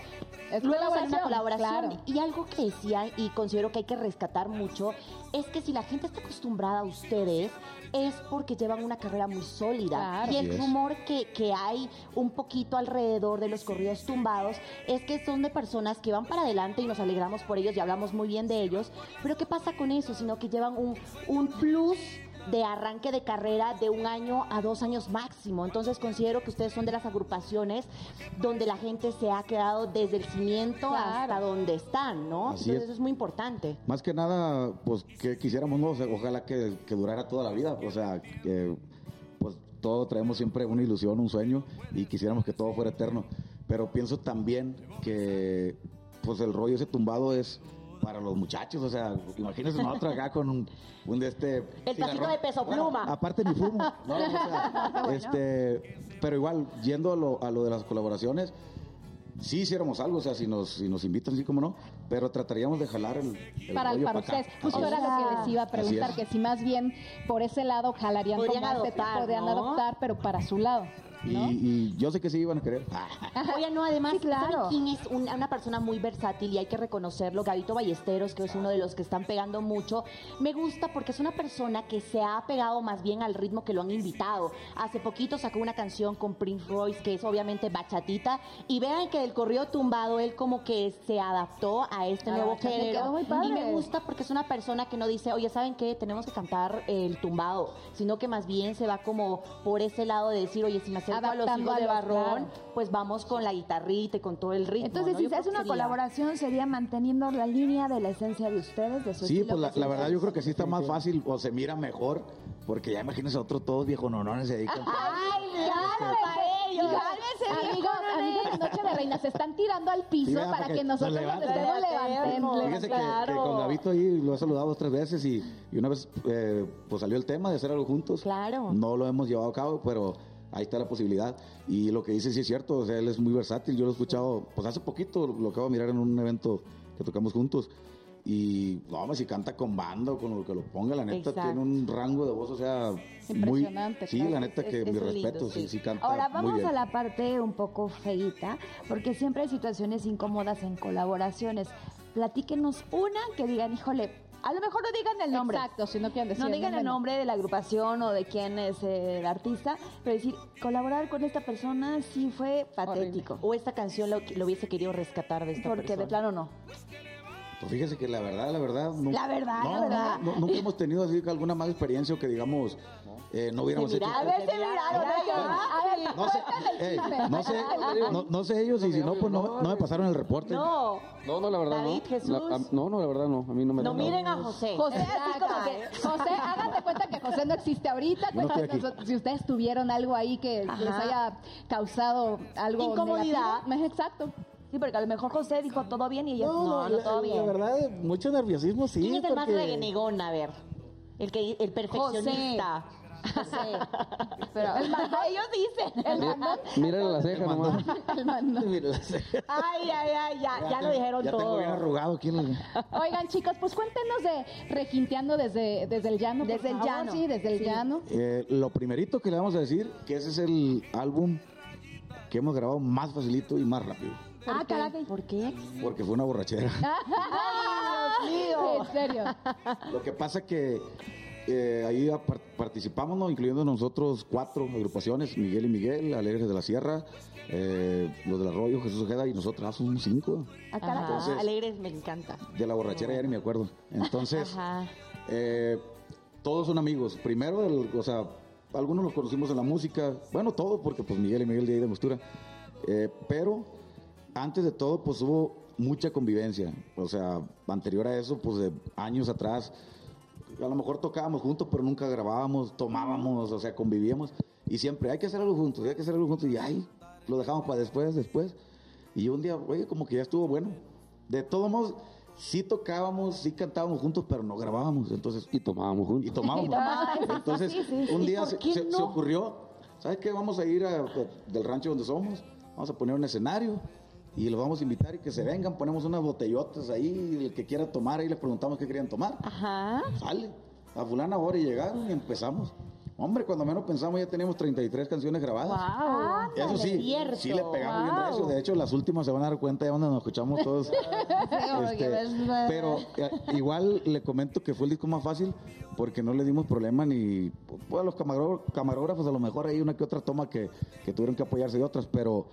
Es luego sale una colaboración, colaboración. claro. Y algo que decían y considero que hay que rescatar mucho es que si la gente está acostumbrada a ustedes es porque llevan una carrera muy sólida. Claro. Y el rumor que, que hay un poquito alrededor de los corridos tumbados es que son de personas que van para adelante y nos alegramos por ellos y hablamos muy bien de ellos. Pero ¿qué pasa con eso? Sino que llevan un, un plus de arranque de carrera de un año a dos años máximo. Entonces considero que ustedes son de las agrupaciones donde la gente se ha quedado desde el cimiento Claro. hasta donde están, ¿no? Así Entonces es. eso es muy importante. Más que nada, pues que quisiéramos, ¿no? O sea, ojalá que, que durara toda la vida, o sea, que pues todos traemos siempre una ilusión, un sueño y quisiéramos que todo fuera eterno. Pero pienso también que pues el rollo ese tumbado es para los muchachos, o sea, imagínense nosotros acá con un, un de este... El tacito cigarrón. de peso pluma. aparte ni fumo, ¿no? O sea, este, pero igual, yendo a lo, a lo de las colaboraciones, sí hiciéramos algo, o sea, si nos, si nos invitan, sí como no, pero trataríamos de jalar el, el para, rollo para ustedes. Justo Así era lo que les iba a preguntar, es. que si más bien por ese lado jalarían Podrían como este- adoptar, podrían ¿no? adoptar, pero para su lado. Y, ¿no? y yo sé que sí iban a querer. Oye, no, además, Sí, claro. ¿saben quién es un- una persona muy versátil y hay que reconocerlo? Gabito Ballesteros, que es uno de los que están pegando mucho. Me gusta porque es una persona que se ha pegado más bien al ritmo que lo han invitado. Hace poquito sacó una canción con Prince Royce, que es obviamente bachatita, y vean que del corrido tumbado él como que se adaptó a este nuevo género. quedó muy padre. Y me gusta porque es una persona que no dice, oye, ¿saben qué? Tenemos que cantar el tumbado, sino que más bien se va como por ese lado de decir, oye, si me acerco a los hijos de Barrón, claro. pues vamos con la guitarrita y con todo el ritmo. Entonces, ¿no? si Yo se hace una sería- colaboración, sería manteniendo la línea de la esencia de ustedes, de su Sí, estilo pues la, verdad yo creo que sí está más fácil o se mira mejor, porque ya imagínense otros todos viejos nonones se dedican. ¡Ay, Cálmense, amigos, amigos de Noche de Reina, se están tirando al piso Sí, vea, para para que que nosotros nos nos levanten. estemos levantando. Fíjese que, que con Gabito ahí lo he saludado dos tres veces y, y una vez eh, pues salió el tema de hacer algo juntos. Claro. No lo hemos llevado a cabo, pero ahí está la posibilidad. Y lo que dice sí es cierto, o sea, él es muy versátil. Yo lo he escuchado, pues hace poquito lo acabo de mirar en un evento que tocamos juntos. Y no, si canta con banda, con lo que lo ponga, la neta Exacto. tiene un rango de voz, o sea, Impresionante, muy. Sí, claro. la neta que Es- mi lindo, respeto, sí, sí. canta. Ahora muy vamos bien. a la parte un poco feita, porque siempre hay situaciones incómodas en colaboraciones. Platíquenos una que digan, híjole, a lo mejor no digan el nombre. Exacto, si no quieren decir No digan el nombre, no. nombre de la agrupación o de quién es el artista, pero decir, colaborar con esta persona sí fue patético. O esta canción lo, lo hubiese querido rescatar de esta Porque persona. de plano no. Pues fíjese que la verdad, la verdad. no- La verdad, no, la verdad. no, no, nunca hemos tenido así alguna mala experiencia o que digamos, eh, no hubiéramos hecho. A ver, se miraron. A ver, No sé, eh, no sé, no, no sé ellos y si no, pues no, no me pasaron el reporte. No, No, no, la verdad David, no. Jesús. La- a- no, no, la verdad no. A mí no me no no. miren a José. José, así como que, José, háganse cuenta que José no existe ahorita. Si ustedes tuvieron algo ahí que les haya causado algo Incomodidad. negativo. Exacto. Sí, porque a lo mejor José dijo todo bien y ellas no, no, la, todo la bien. verdad, mucho nerviosismo, sí. ¿Quién es el más porque- renegón? A ver. El, que, el perfeccionista. José. Pero el mandón, ellos dicen. El mandón. Mírale la ceja nomás. El mando. Mira, la ceja. Ay, ay, ay, ya, ya lo dijeron ya todo. tengo bien arrugado aquí en el- Oigan, chicos, pues cuéntenos de Requinteando desde, desde el llano. Desde el llano. Sí, desde el llano. Eh, lo primerito que le vamos a decir, que ese es el álbum que hemos grabado más facilito y más rápido. Ah, caray. ¿Por qué? Porque fue una borrachera. En serio. Lo que pasa que eh, ahí par- participamos, ¿no? incluyendo nosotros cuatro agrupaciones, Miguel y Miguel, Alegres de la Sierra, eh, los del Arroyo, Jesús Ojeda y nosotros somos cinco. Ah, caray. Ajá, Entonces- alegres me encanta. De la borrachera ya ni me acuerdo. Entonces, eh, todos son amigos. Primero, el- o sea, algunos los conocimos en la música, bueno, todo, porque pues Miguel y Miguel de ahí de Mostura. Eh, pero antes de todo, pues hubo mucha convivencia. O sea, anterior a eso, pues de años atrás, a lo mejor tocábamos juntos, pero nunca grabábamos, tomábamos, o sea, convivíamos. Y siempre hay que hacer algo juntos, hay que hacer algo juntos. Y ahí lo dejamos para después, después. Y un día, oye, como que ya estuvo bueno. De todos modos, sí tocábamos, sí cantábamos juntos, pero no grabábamos. Entonces, Y tomábamos juntos. y tomábamos. Entonces, un día se, se- no? se ocurrió, ¿sabes qué? Vamos a ir a- a- del rancho donde somos, vamos a poner un escenario y los vamos a invitar y que se vengan, ponemos unas botellotas ahí, el que quiera tomar, ahí les preguntamos qué querían tomar. Ajá. Sale, a fulana ahora y llegaron y empezamos. Hombre, cuando menos pensamos ya teníamos 33 canciones grabadas. Wow. Eso sí, cierto. sí le pegamos bien recio. De hecho, las últimas se van a dar cuenta ya donde nos escuchamos todos. Este, pero eh, igual le comento que fue el disco más fácil porque no le dimos problema ni pues, a los camaró- camarógrafos, a lo mejor hay una que otra toma que, que tuvieron que apoyarse de otras, pero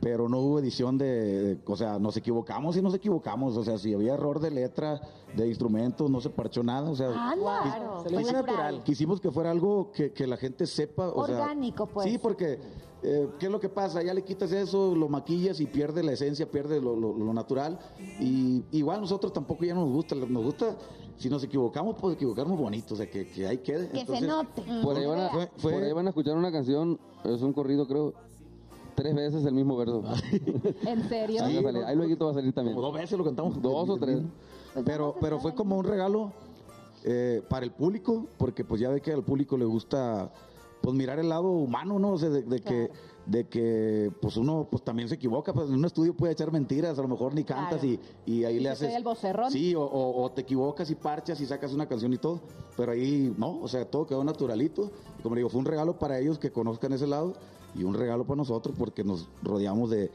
pero no hubo edición de, de- o sea, nos equivocamos y nos equivocamos, o sea, si había error de letra, de instrumentos, no se parchó nada, o sea, Claro. Salió muy natural. quisimos que fuera algo que, que la gente sepa. O sea, Orgánico, pues. Sí, porque, eh, ¿qué es lo que pasa? Ya le quitas eso, lo maquillas y pierde la esencia, pierde lo, lo- lo natural. Y igual nosotros tampoco ya no nos gusta. Nos gusta, si nos equivocamos, pues equivocarnos bonito, o sea, que, que ahí quede. Que se note. Por ahí, van a, Fue- fue- por ahí van a escuchar una canción, es un corrido creo, tres veces el mismo verso. ¿En serio? Ahí va a salir, ahí luego va a salir también. Como dos veces lo cantamos. Dos o tres. Pero, pero fue como un regalo eh, para el público, porque pues ya ve que al público le gusta pues mirar el lado humano, ¿no? O sea, de, de que de que pues uno pues también se equivoca, pues en un estudio puede echar mentiras, a lo mejor ni cantas y, y ahí le se haces el vocerrón. Sí, o, o- o te equivocas y parchas y sacas una canción y todo, pero ahí no, o sea, todo quedó naturalito. Y como le digo, fue un regalo para ellos que conozcan ese lado y un regalo para nosotros porque nos rodeamos de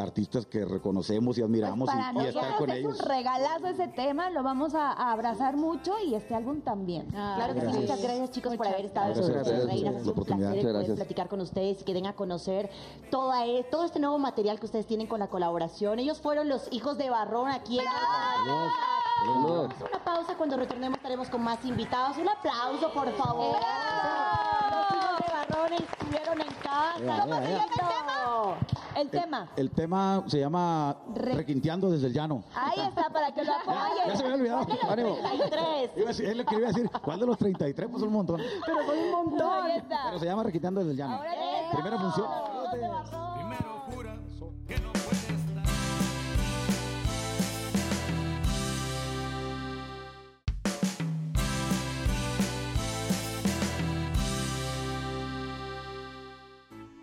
artistas que reconocemos y admiramos Pues para y, y estar con es ellos. un regalazo ese tema, lo vamos a, a abrazar mucho y este álbum también. Claro que sí, Gracias. muchas gracias chicos por haber estado Gracias Ha sido la un oportunidad. placer gracias. platicar con ustedes y que den a conocer toda, e- todo este nuevo material que ustedes tienen con la colaboración. Ellos fueron los hijos de Barrón aquí en. Vamos a una pausa, cuando retornemos estaremos con más invitados. Un aplauso, por favor. Los Barrón estuvieron en casa. ¿Cómo se llama el tema? El tema. El tema se llama Re- Requinteando desde el llano. Ahí está, para que lo Ya se me apoyen. había olvidado. Ánimo. 33. Iba a decir- es lo que iba a decir. ¿Cuál de los 33? Pues un montón. Pero fue un montón. Ahí está. Pero se llama Requinteando desde el llano. Órale. Primera función. Primero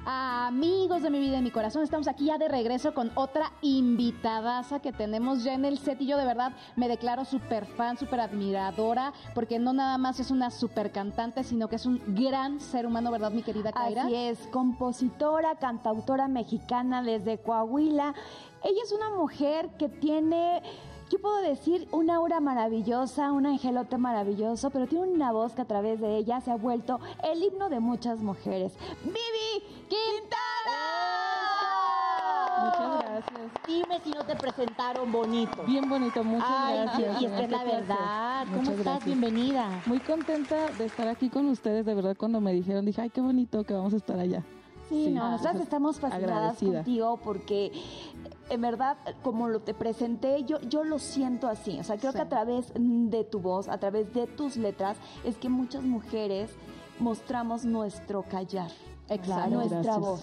Amigos de mi vida y mi corazón, estamos aquí ya de regreso con otra invitadaza que tenemos ya en el set y yo de verdad me declaro súper fan, súper admiradora, porque no nada más es una súper cantante, sino que es un gran ser humano, ¿verdad, mi querida Kaira? Así es, compositora, cantautora mexicana desde Coahuila. Ella es una mujer que tiene, yo puedo decir, una aura maravillosa, un angelote maravilloso, pero tiene una voz que a través de ella se ha vuelto el himno de muchas mujeres. ¡Vivi gracias. Dime si no te presentaron bonito. Bien bonito, muchas Ay, gracias. y es que es la verdad. ¿Cómo Muchas estás? gracias. Bienvenida. Muy contenta de estar aquí con ustedes, de verdad cuando me dijeron dije, ay, qué bonito que vamos a estar allá. Sí, Sí, no, nosotras estamos fascinadas agradecida. contigo porque en verdad, como lo te presenté, yo, yo lo siento así. O sea, creo Sí. que a través de tu voz, a través de tus letras, es que muchas mujeres mostramos nuestro callar. Exacto. Nuestra Gracias. voz.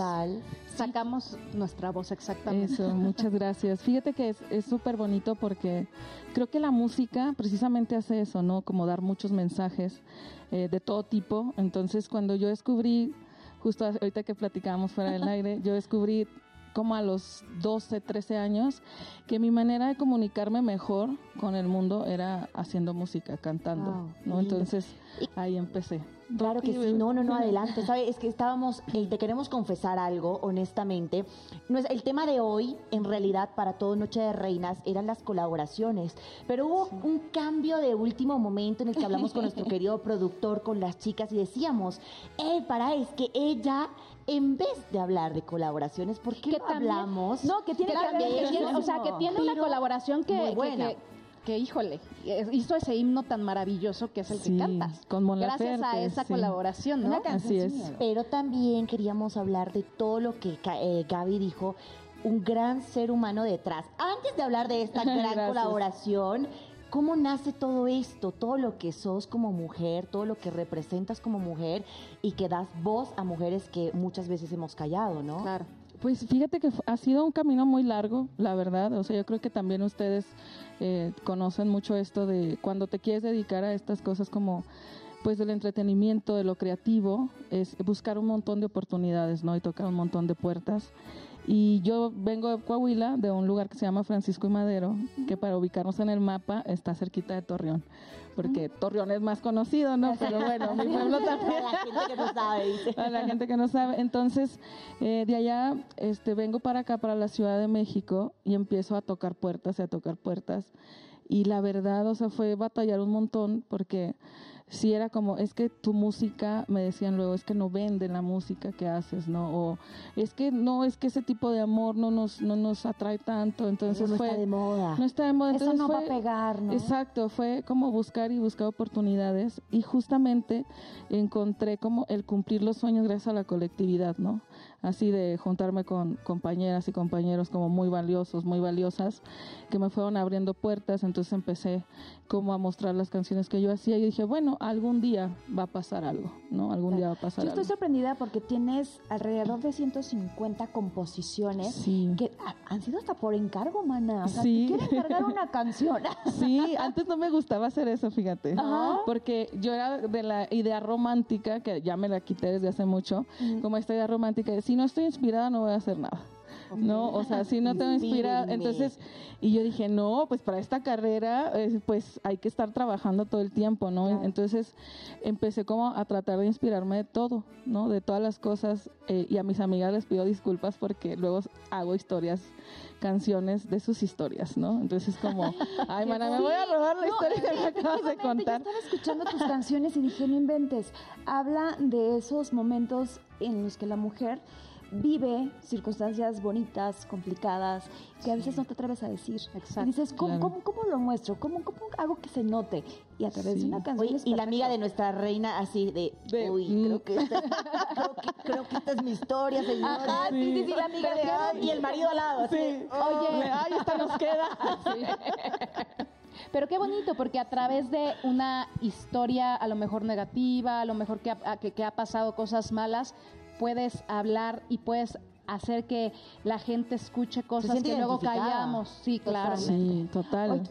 Sacamos nuestra voz exactamente. Eso, muchas gracias. Fíjate que es es súper bonito porque creo que la música precisamente hace eso, ¿no? Como dar muchos mensajes eh, de todo tipo. Entonces, cuando yo descubrí, justo ahorita que platicábamos fuera del aire, yo descubrí como a los 12, 13 años, que mi manera de comunicarme mejor con el mundo era haciendo música, cantando, Wow, ¿no? lindo. Entonces, ahí empecé. Claro que Sí, no, no, no, adelante. ¿Sabes? Es que estábamos, eh, te queremos confesar algo, honestamente. No es- el tema de hoy, en realidad, para todo Noche de Reinas, eran las colaboraciones. Pero hubo un cambio de último momento en el que hablamos con nuestro querido productor, con las chicas, y decíamos, eh, para, es que ella, en vez de hablar de colaboraciones, ¿por qué Que no también- hablamos? No, que tiene que tiene- o sea, que tiene una colaboración que, muy que- buena. que- que, híjole, hizo ese himno tan maravilloso que es el Sí, que cantas. con Mon Gracias a esa sí. colaboración, ¿no? Una Así es. Pero también queríamos hablar de todo lo que eh, Gaby dijo, un gran ser humano detrás. Antes de hablar de esta gran Gracias. colaboración, ¿cómo nace todo esto? Todo lo que sos como mujer, todo lo que representas como mujer y que das voz a mujeres que muchas veces hemos callado, ¿no? Claro. Pues fíjate que ha sido un camino muy largo, la verdad. O sea, yo creo que también ustedes eh, conocen mucho esto de cuando te quieres dedicar a estas cosas como pues del entretenimiento, de lo creativo, es buscar un montón de oportunidades, ¿no? Y tocar un montón de puertas. Y yo vengo de Coahuila, de un lugar que se llama Francisco y Madero, que para ubicarnos en el mapa está cerquita de Torreón, porque Torreón es más conocido, ¿no? Pero bueno, mi pueblo también. Para la gente que no sabe. A la gente que no sabe. Entonces, eh, de allá este, vengo para acá, para la Ciudad de México, y empiezo a tocar puertas y a tocar puertas. Y la verdad, o sea, fue batallar un montón porque sí era como, es que tu música, me decían luego, es que no vende la música que haces, ¿no? O es que no, es que ese tipo de amor no nos, no nos atrae tanto. Entonces no fue... está de moda. No está de moda. Eso Entonces no va a fue- pegar, ¿no? Exacto, fue como buscar y buscar oportunidades y justamente encontré como el cumplir los sueños gracias a la colectividad, ¿no? Así de juntarme con compañeras y compañeros como muy valiosos, muy valiosas, que me fueron abriendo puertas, entonces empecé como a mostrar las canciones que yo hacía y dije, bueno, algún día va a pasar algo, ¿no? Algún día va a pasar Yo estoy algo. sorprendida porque tienes alrededor de 150 composiciones Sí. que ha- han sido hasta por encargo, mana. O sea, Sí. te quieren cargar una canción. Sí, antes no me gustaba hacer eso, fíjate. Ajá. Porque yo era de la idea romántica, que ya me la quité desde hace mucho, como esta idea romántica de si no estoy inspirada no voy a hacer nada. No, o sea, si no te inspira, entonces, y yo dije, no, pues para esta carrera, eh, pues hay que estar trabajando todo el tiempo, ¿no? Claro. Entonces empecé como a tratar de inspirarme de todo, ¿no? De todas las cosas, eh, y a mis amigas les pido disculpas porque luego hago historias, canciones de sus historias, ¿no? Entonces como, ay, mana, me voy a robar la No, historia que me acabas de contar. Yo estaba escuchando tus canciones y dije, no inventes. Habla de esos momentos en los que la mujer vive circunstancias bonitas, complicadas, que a veces no te atreves a decir. Exacto, y dices, ¿cómo, claro. cómo, cómo lo muestro? ¿Cómo, ¿Cómo hago que se note? Y a través de una canción. Oye, y la amiga de nuestra reina así de, De- uy, mm. creo que, esta, creo, que, creo que esta es mi historia, señora. Ajá, sí, sí, sí, la amiga de, ay. Y el marido al lado, así. Sí. Oye, ay, esta nos queda. Pero qué bonito, porque a través de una historia a lo mejor negativa, a lo mejor que ha, que, que ha pasado cosas malas, puedes hablar y puedes hacer que la gente escuche cosas que luego callamos. Sí, claro. Sí, total.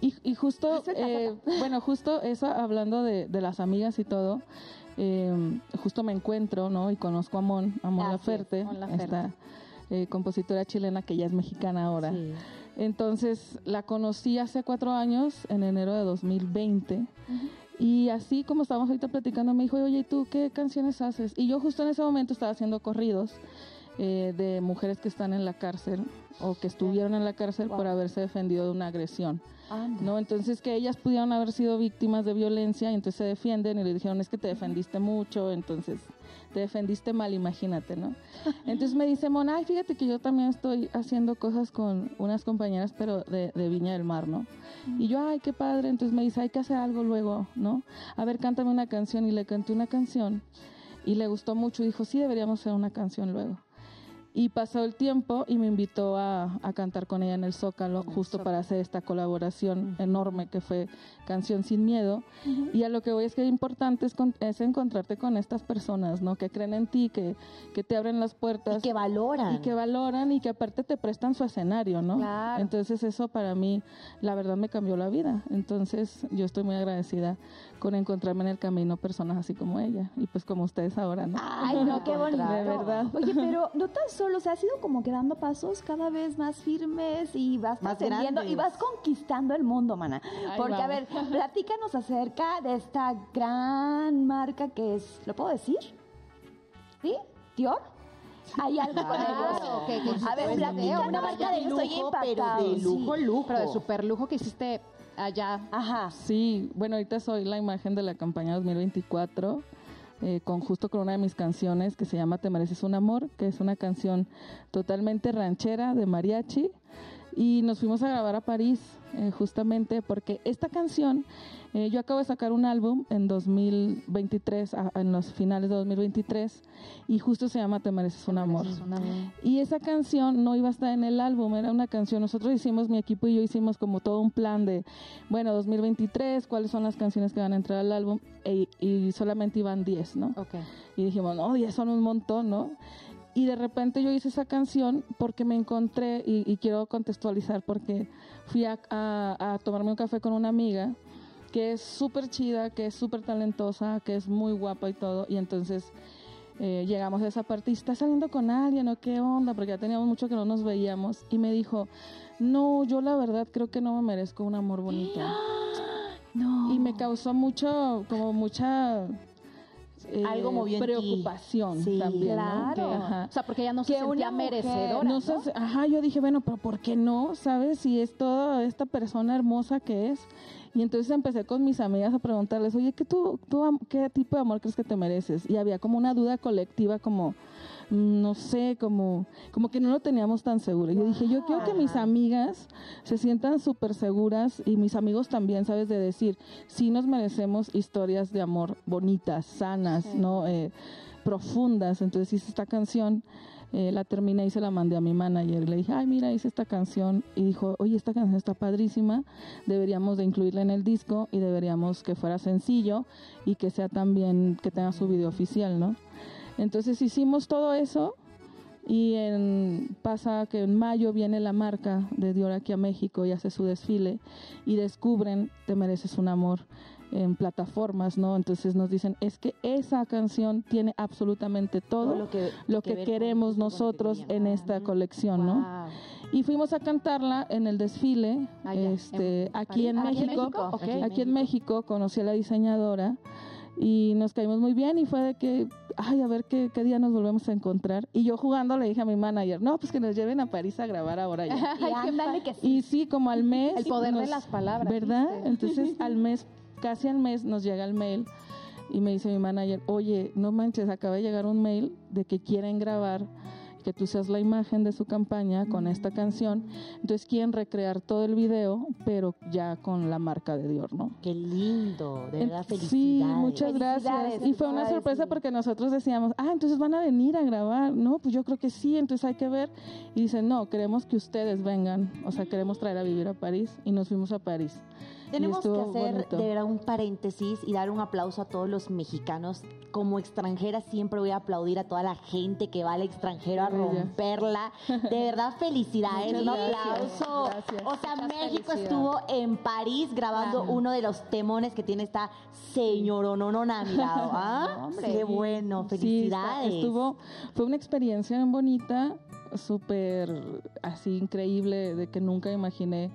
Y, y justo, eh, bueno, justo eso, hablando de, de las amigas y todo, eh, justo me encuentro, ¿no? Y conozco a Mon, a Mon es, Laferte, Mon Laferte. esta eh, compositora chilena que ya es mexicana ahora. Entonces, la conocí hace cuatro años, en enero de 2020. Y así como estábamos ahorita platicando, me dijo, oye, ¿y tú qué canciones haces? Y yo justo en ese momento estaba haciendo corridos eh, de mujeres que están en la cárcel o que estuvieron en la cárcel por haberse defendido de una agresión. Anda. ¿no? Entonces que ellas pudieron haber sido víctimas de violencia y entonces se defienden y le dijeron es que te defendiste mucho, entonces te defendiste mal, imagínate, ¿no? Entonces me dice Mona, ay, fíjate que yo también estoy haciendo cosas con unas compañeras, pero de, de Viña del Mar, ¿no? Y yo, ay, qué padre, entonces me dice, hay que hacer algo luego, ¿no? A ver, cántame una canción y le canté una canción y le gustó mucho y dijo, sí, deberíamos hacer una canción luego. Y pasó el tiempo y me invitó a, a cantar con ella en el Zócalo, justo para hacer esta colaboración enorme que fue Canción Sin Miedo. Y a lo que voy es que importante es, con- es encontrarte con estas personas, ¿no? Que creen en ti, que, que te abren las puertas. y que valoran. y que valoran y que aparte te prestan su escenario, ¿no? Claro. Entonces eso para mí, la verdad, me cambió la vida. Entonces yo estoy muy agradecida con encontrarme en el camino personas así como ella y pues como ustedes ahora, ¿no? Ay, no, qué bonito. De verdad. Oye, pero no tan solo, o sea, has ido como que dando pasos cada vez más firmes y vas Más trascendiendo y vas conquistando el mundo, mana. Ahí Porque, a ver, platícanos acerca de esta gran marca que es, ¿lo puedo decir? ¿Sí? ¿Dior? Hay algo con ellos. Claro, que a ver, platícanos una acerca marca de. Estoy lujo, pero de lujo, sí. lujo. Pero de super lujo que hiciste allá. Ajá. Sí, bueno, ahorita soy la imagen de la campaña 2024, eh, con justo con una de mis canciones que se llama Te mereces un amor, que es una canción totalmente ranchera de mariachi. Y nos fuimos a grabar a París, eh, justamente porque esta canción, eh, yo acabo de sacar un álbum en 2023, a- en los finales de 2023, y justo se llama Te mereces un amor. Es una- Y esa canción no iba a estar en el álbum, era una canción, nosotros hicimos, mi equipo y yo hicimos como todo un plan de, bueno, 2023, cuáles son las canciones que van a entrar al álbum, e- y solamente iban 10, ¿no? Ok. Y dijimos, no, 10 son un montón, ¿no? Y de repente yo hice esa canción porque me encontré, y, y quiero contextualizar, porque fui a, a- a tomarme un café con una amiga que es súper chida, que es súper talentosa, que es muy guapa y todo, y entonces eh, llegamos a esa parte y está saliendo con alguien o qué onda, porque ya teníamos mucho que no nos veíamos, y me dijo, no, yo la verdad creo que no me merezco un amor bonito. No. Y me causó mucho, como mucha eh, Algo movió preocupación Sí, también, ¿no? claro. Que, ajá. O sea, porque ella no se Que sentía merecedora. No ajá, yo dije, bueno, pero ¿por qué no? ¿Sabes? Si es toda esta persona hermosa que es. Y entonces empecé con mis amigas a preguntarles, oye, ¿qué, tú, tú, ¿qué tipo de amor crees que te mereces? Y había como una duda colectiva, como, no sé, como, como que no lo teníamos tan seguro. Yo dije, yo quiero que mis amigas se sientan súper seguras y mis amigos también, ¿sabes? De decir, sí nos merecemos historias de amor bonitas, sanas, ¿no? Eh, profundas. Entonces hice esta canción, eh, la terminé y se la mandé a mi manager. Le dije, ay, mira, hice esta canción. Y dijo, oye, esta canción está padrísima, deberíamos de incluirla en el disco y deberíamos que fuera sencillo y que sea también, que tenga su video oficial, ¿no? Entonces hicimos todo eso y en, pasa que en mayo viene la marca de Dior aquí a México y hace su desfile y descubren Te mereces un amor en plataformas, ¿no? Entonces nos dicen, es que esa canción tiene absolutamente todo, Todo lo que- lo que queremos que nosotros en esta colección, ¿no? Y fuimos a cantarla en el desfile, este, en aquí en París. Ah, ¿aquí en México, México? Ok. aquí en México conocí a la diseñadora y nos caímos muy bien y fue de que, ay, a ver qué, qué día nos volvemos a encontrar. Y yo jugando le dije a mi manager, no, pues que nos lleven a París a grabar ahora ya. Y ándale que sí. Y sí, como al mes. El poder de las palabras, ¿Verdad? Entonces, al mes, casi al mes, nos llega el mail y me dice mi manager, oye, no manches, acaba de llegar un mail de que quieren grabar que tú seas la imagen de su campaña con esta canción. Entonces quieren recrear todo el video, pero ya con la marca de Dior, ¿no? Qué lindo, de verdad, Sí, felicidades. muchas gracias. Y fue una sorpresa sí. porque nosotros decíamos, ah, entonces van a venir a grabar. No, pues yo creo que sí, entonces hay que ver. Y dicen, no, queremos que ustedes vengan. O sea, queremos traer a vivir a París. Y nos fuimos a París. Tenemos que hacer bonito. de verdad un paréntesis y dar un aplauso a todos los mexicanos. Como extranjera siempre voy a aplaudir a toda la gente que va al extranjero a romperla. De verdad, felicidades, Muchas un aplauso. gracias. O sea, Muchas México estuvo en París grabando uno de los temones que tiene esta señoronona a mi lado. ¿ah? Qué bueno, Sí, felicidades. estuvo, fue una experiencia bonita, súper así increíble, de que nunca imaginé.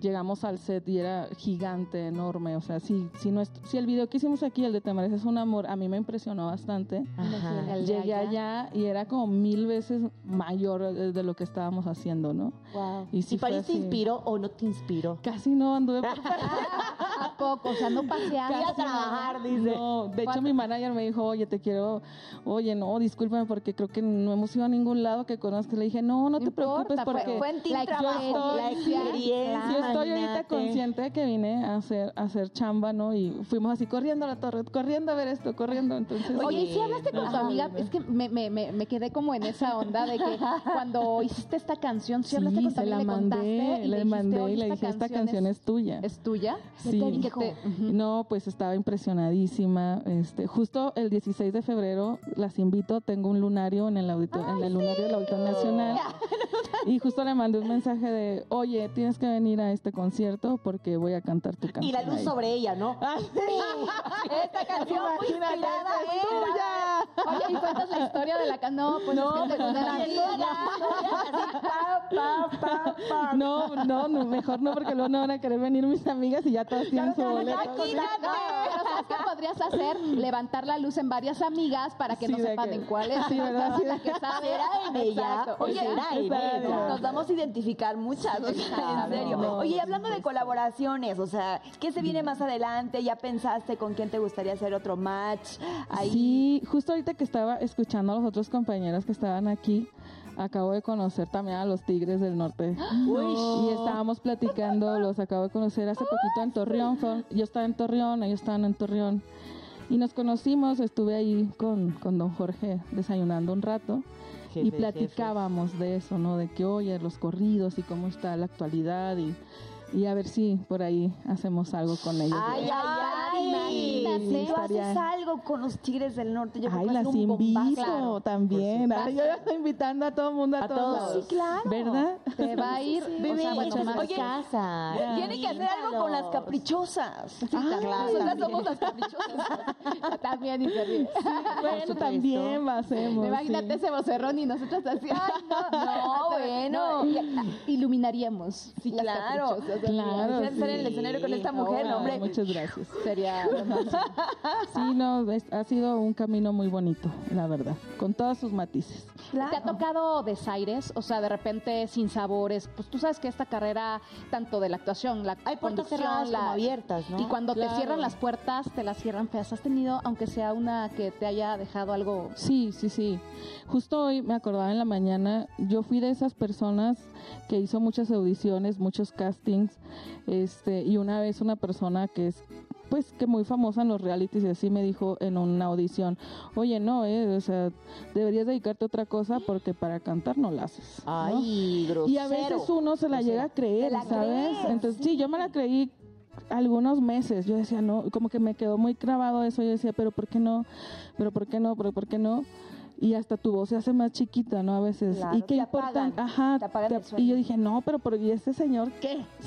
Llegamos al set y era gigante, enorme. O sea, si, si, nuestro, si el video que hicimos aquí, el de Te mereces un amor, a mí me impresionó bastante. Ajá. Llegué allá. allá y era como mil veces mayor de, lo que estábamos haciendo, ¿no? Wow. Y sí ¿Y París te inspiró o no te inspiró? Casi no anduve por ¿A poco? O sea, no paseaste. A trabajar, dice. No, de hecho mi manager me dijo, oye, te quiero, oye, no, discúlpame porque creo que no hemos ido a ningún lado que conozcas. Le dije, no, no te preocupes porque fue- Fue en La Trabajo. estoy- La experiencia. Estoy ahorita consciente de que vine a hacer, a hacer chamba, ¿no? Y fuimos así corriendo a la torre, corriendo a ver esto, corriendo. Entonces, Oye, ¿y si hablaste con tu amiga? Es que me, me, me, me quedé como en esa onda de que cuando hiciste esta canción, si hablaste sí, con tu amiga, la le mandé, y le mandé "Oye, y le dije, esta canción es tuya. ¿Es tuya? Sí. ¿Y qué te- Ujú. No, pues estaba impresionadísima. Este, justo el 16 de febrero las invito, tengo un lunario en el auditorio, en el lunario del Auditorio Nacional. Y justo le mandé un mensaje de, "Oye, tienes que venir a este concierto porque voy a cantar tu canción." Y la luz ahí". sobre ella, ¿no? Esta canción fue Imagínate, inspirada esa en es tuya. Oye, ¿y cuentas la historia de la canción? No, pues No, es que una no, amiga. No, no, no, mejor no porque luego no van a querer venir mis amigas y ya todas tienen su boleto. ¿Sabes qué podrías hacer? Levantar la luz en varias amigas para que Sí, no sepan que- en cuál es. sí, ¿verdad? Sí, La que sabe. ¿Será en ella? ¿O Oye, será en ella? Nos vamos a identificar muchas, o sea, en serio. No, Oye, y hablando de colaboraciones, o sea, ¿qué se viene más adelante? ¿Ya pensaste con quién te gustaría hacer otro match? Ahí. Sí, justo ahorita que estaba escuchando a los otros compañeros que estaban aquí, acabo de conocer también a los Tigres del Norte. Y estábamos platicando, los acabo de conocer hace poquito en Torreón. yo estaba en Torreón, ellos estaban en Torreón. Y nos conocimos, estuve ahí con, con don Jorge desayunando un rato. y Jefe, platicábamos de eso, ¿no? De que, oye, los corridos y cómo está la actualidad y, y a ver si por ahí hacemos algo con ellos. Ay, ay, ay. Imagínate, Sí, tú estaría- haces algo con los Tigres del Norte. Yo creo Ay, las un bombazo. invito Claro, también. Ay, yo ya estoy invitando a todo el mundo a, A todos. Sí, claro. ¿Verdad? Te va a ir. Bebé, o sea, más- casa. Tiene que hacer algo con las caprichosas. Ah, Nosotras somos las caprichosas. También y se ríe. Bueno, también lo hacemos. Imagínate sí. ese vocerrón y nosotros así. no, bueno. Iluminaríamos. Sí, las claro. Claro, Estar en el sí. escenario con esta mujer, hombre. Muchas gracias. Sería. Sí, no, es- ha sido un camino muy bonito, la verdad, con todos sus matices. ¿Te ha tocado desaires? O sea, de repente sin sabores. Pues tú sabes que esta carrera, tanto de la actuación, la Hay puertas cerradas la- como abiertas, ¿no? Y cuando Claro. te cierran las puertas, te las cierran feas. ¿Has tenido, aunque sea una que te haya dejado algo Sí, sí, sí. Justo hoy me acordaba en la mañana, yo fui de esas personas que hizo muchas audiciones, muchos castings, este, y una vez una persona que es pues que muy famosa en los realities y así me dijo en una audición, oye, no, eh, o sea, deberías dedicarte a otra cosa porque para cantar no la haces. ¿no? Ay, grosero. Y a veces uno se la llega a creer, ¿sabes? Entonces, sí. yo me la creí algunos meses. Yo decía, no, como que me quedó muy clavado eso. Yo decía, pero ¿por qué no? ¿Pero por qué no? ¿Pero por qué no? Y hasta tu voz se hace más chiquita, ¿no? A veces. Claro, y qué te importan. apagan, Ajá. te te- y yo dije, no, pero ¿por ¿y este señor qué?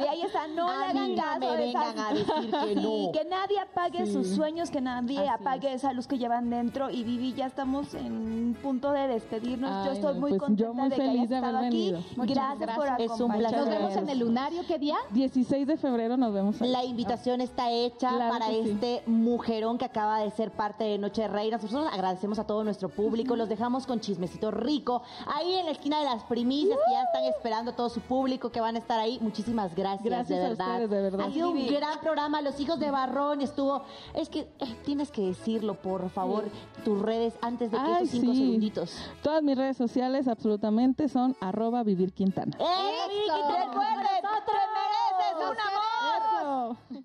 Y ahí está, no A le hagan no caso me a vengan esas- a decir que no. Que nadie apague Sí. sus sueños, que nadie Así apague esa luz que llevan dentro. Y Vivi, ya estamos en punto de despedirnos. yo estoy no, muy pues, contenta yo muy de que feliz hayas de haber estado aquí. Muchas Gracias, por gracias. Un acompañarnos. Nos vemos en el lunario, ¿qué día? 16 de febrero nos vemos. ahí. La invitación está hecha Claro para que este mujerón que acaba de ser parte de Noche de Reinas. Nosotros agradecemos a todo nuestro público, los dejamos con chismecito rico. Ahí en la esquina de las primicias que ya están esperando todo su público que van a estar ahí. Muchísimas gracias, Gracias de a verdad. ustedes, de verdad. Ha sido un gran programa. Los hijos de Barrón estuvo. Es que eh, tienes que decirlo, por favor, tus redes antes de que Ay, esos cinco sí. segunditos. Todas mis redes sociales absolutamente son arroba vivir Quintana. ¡Eh, Vivi, que te recuerden! ¡Te mereces un amor! Eso.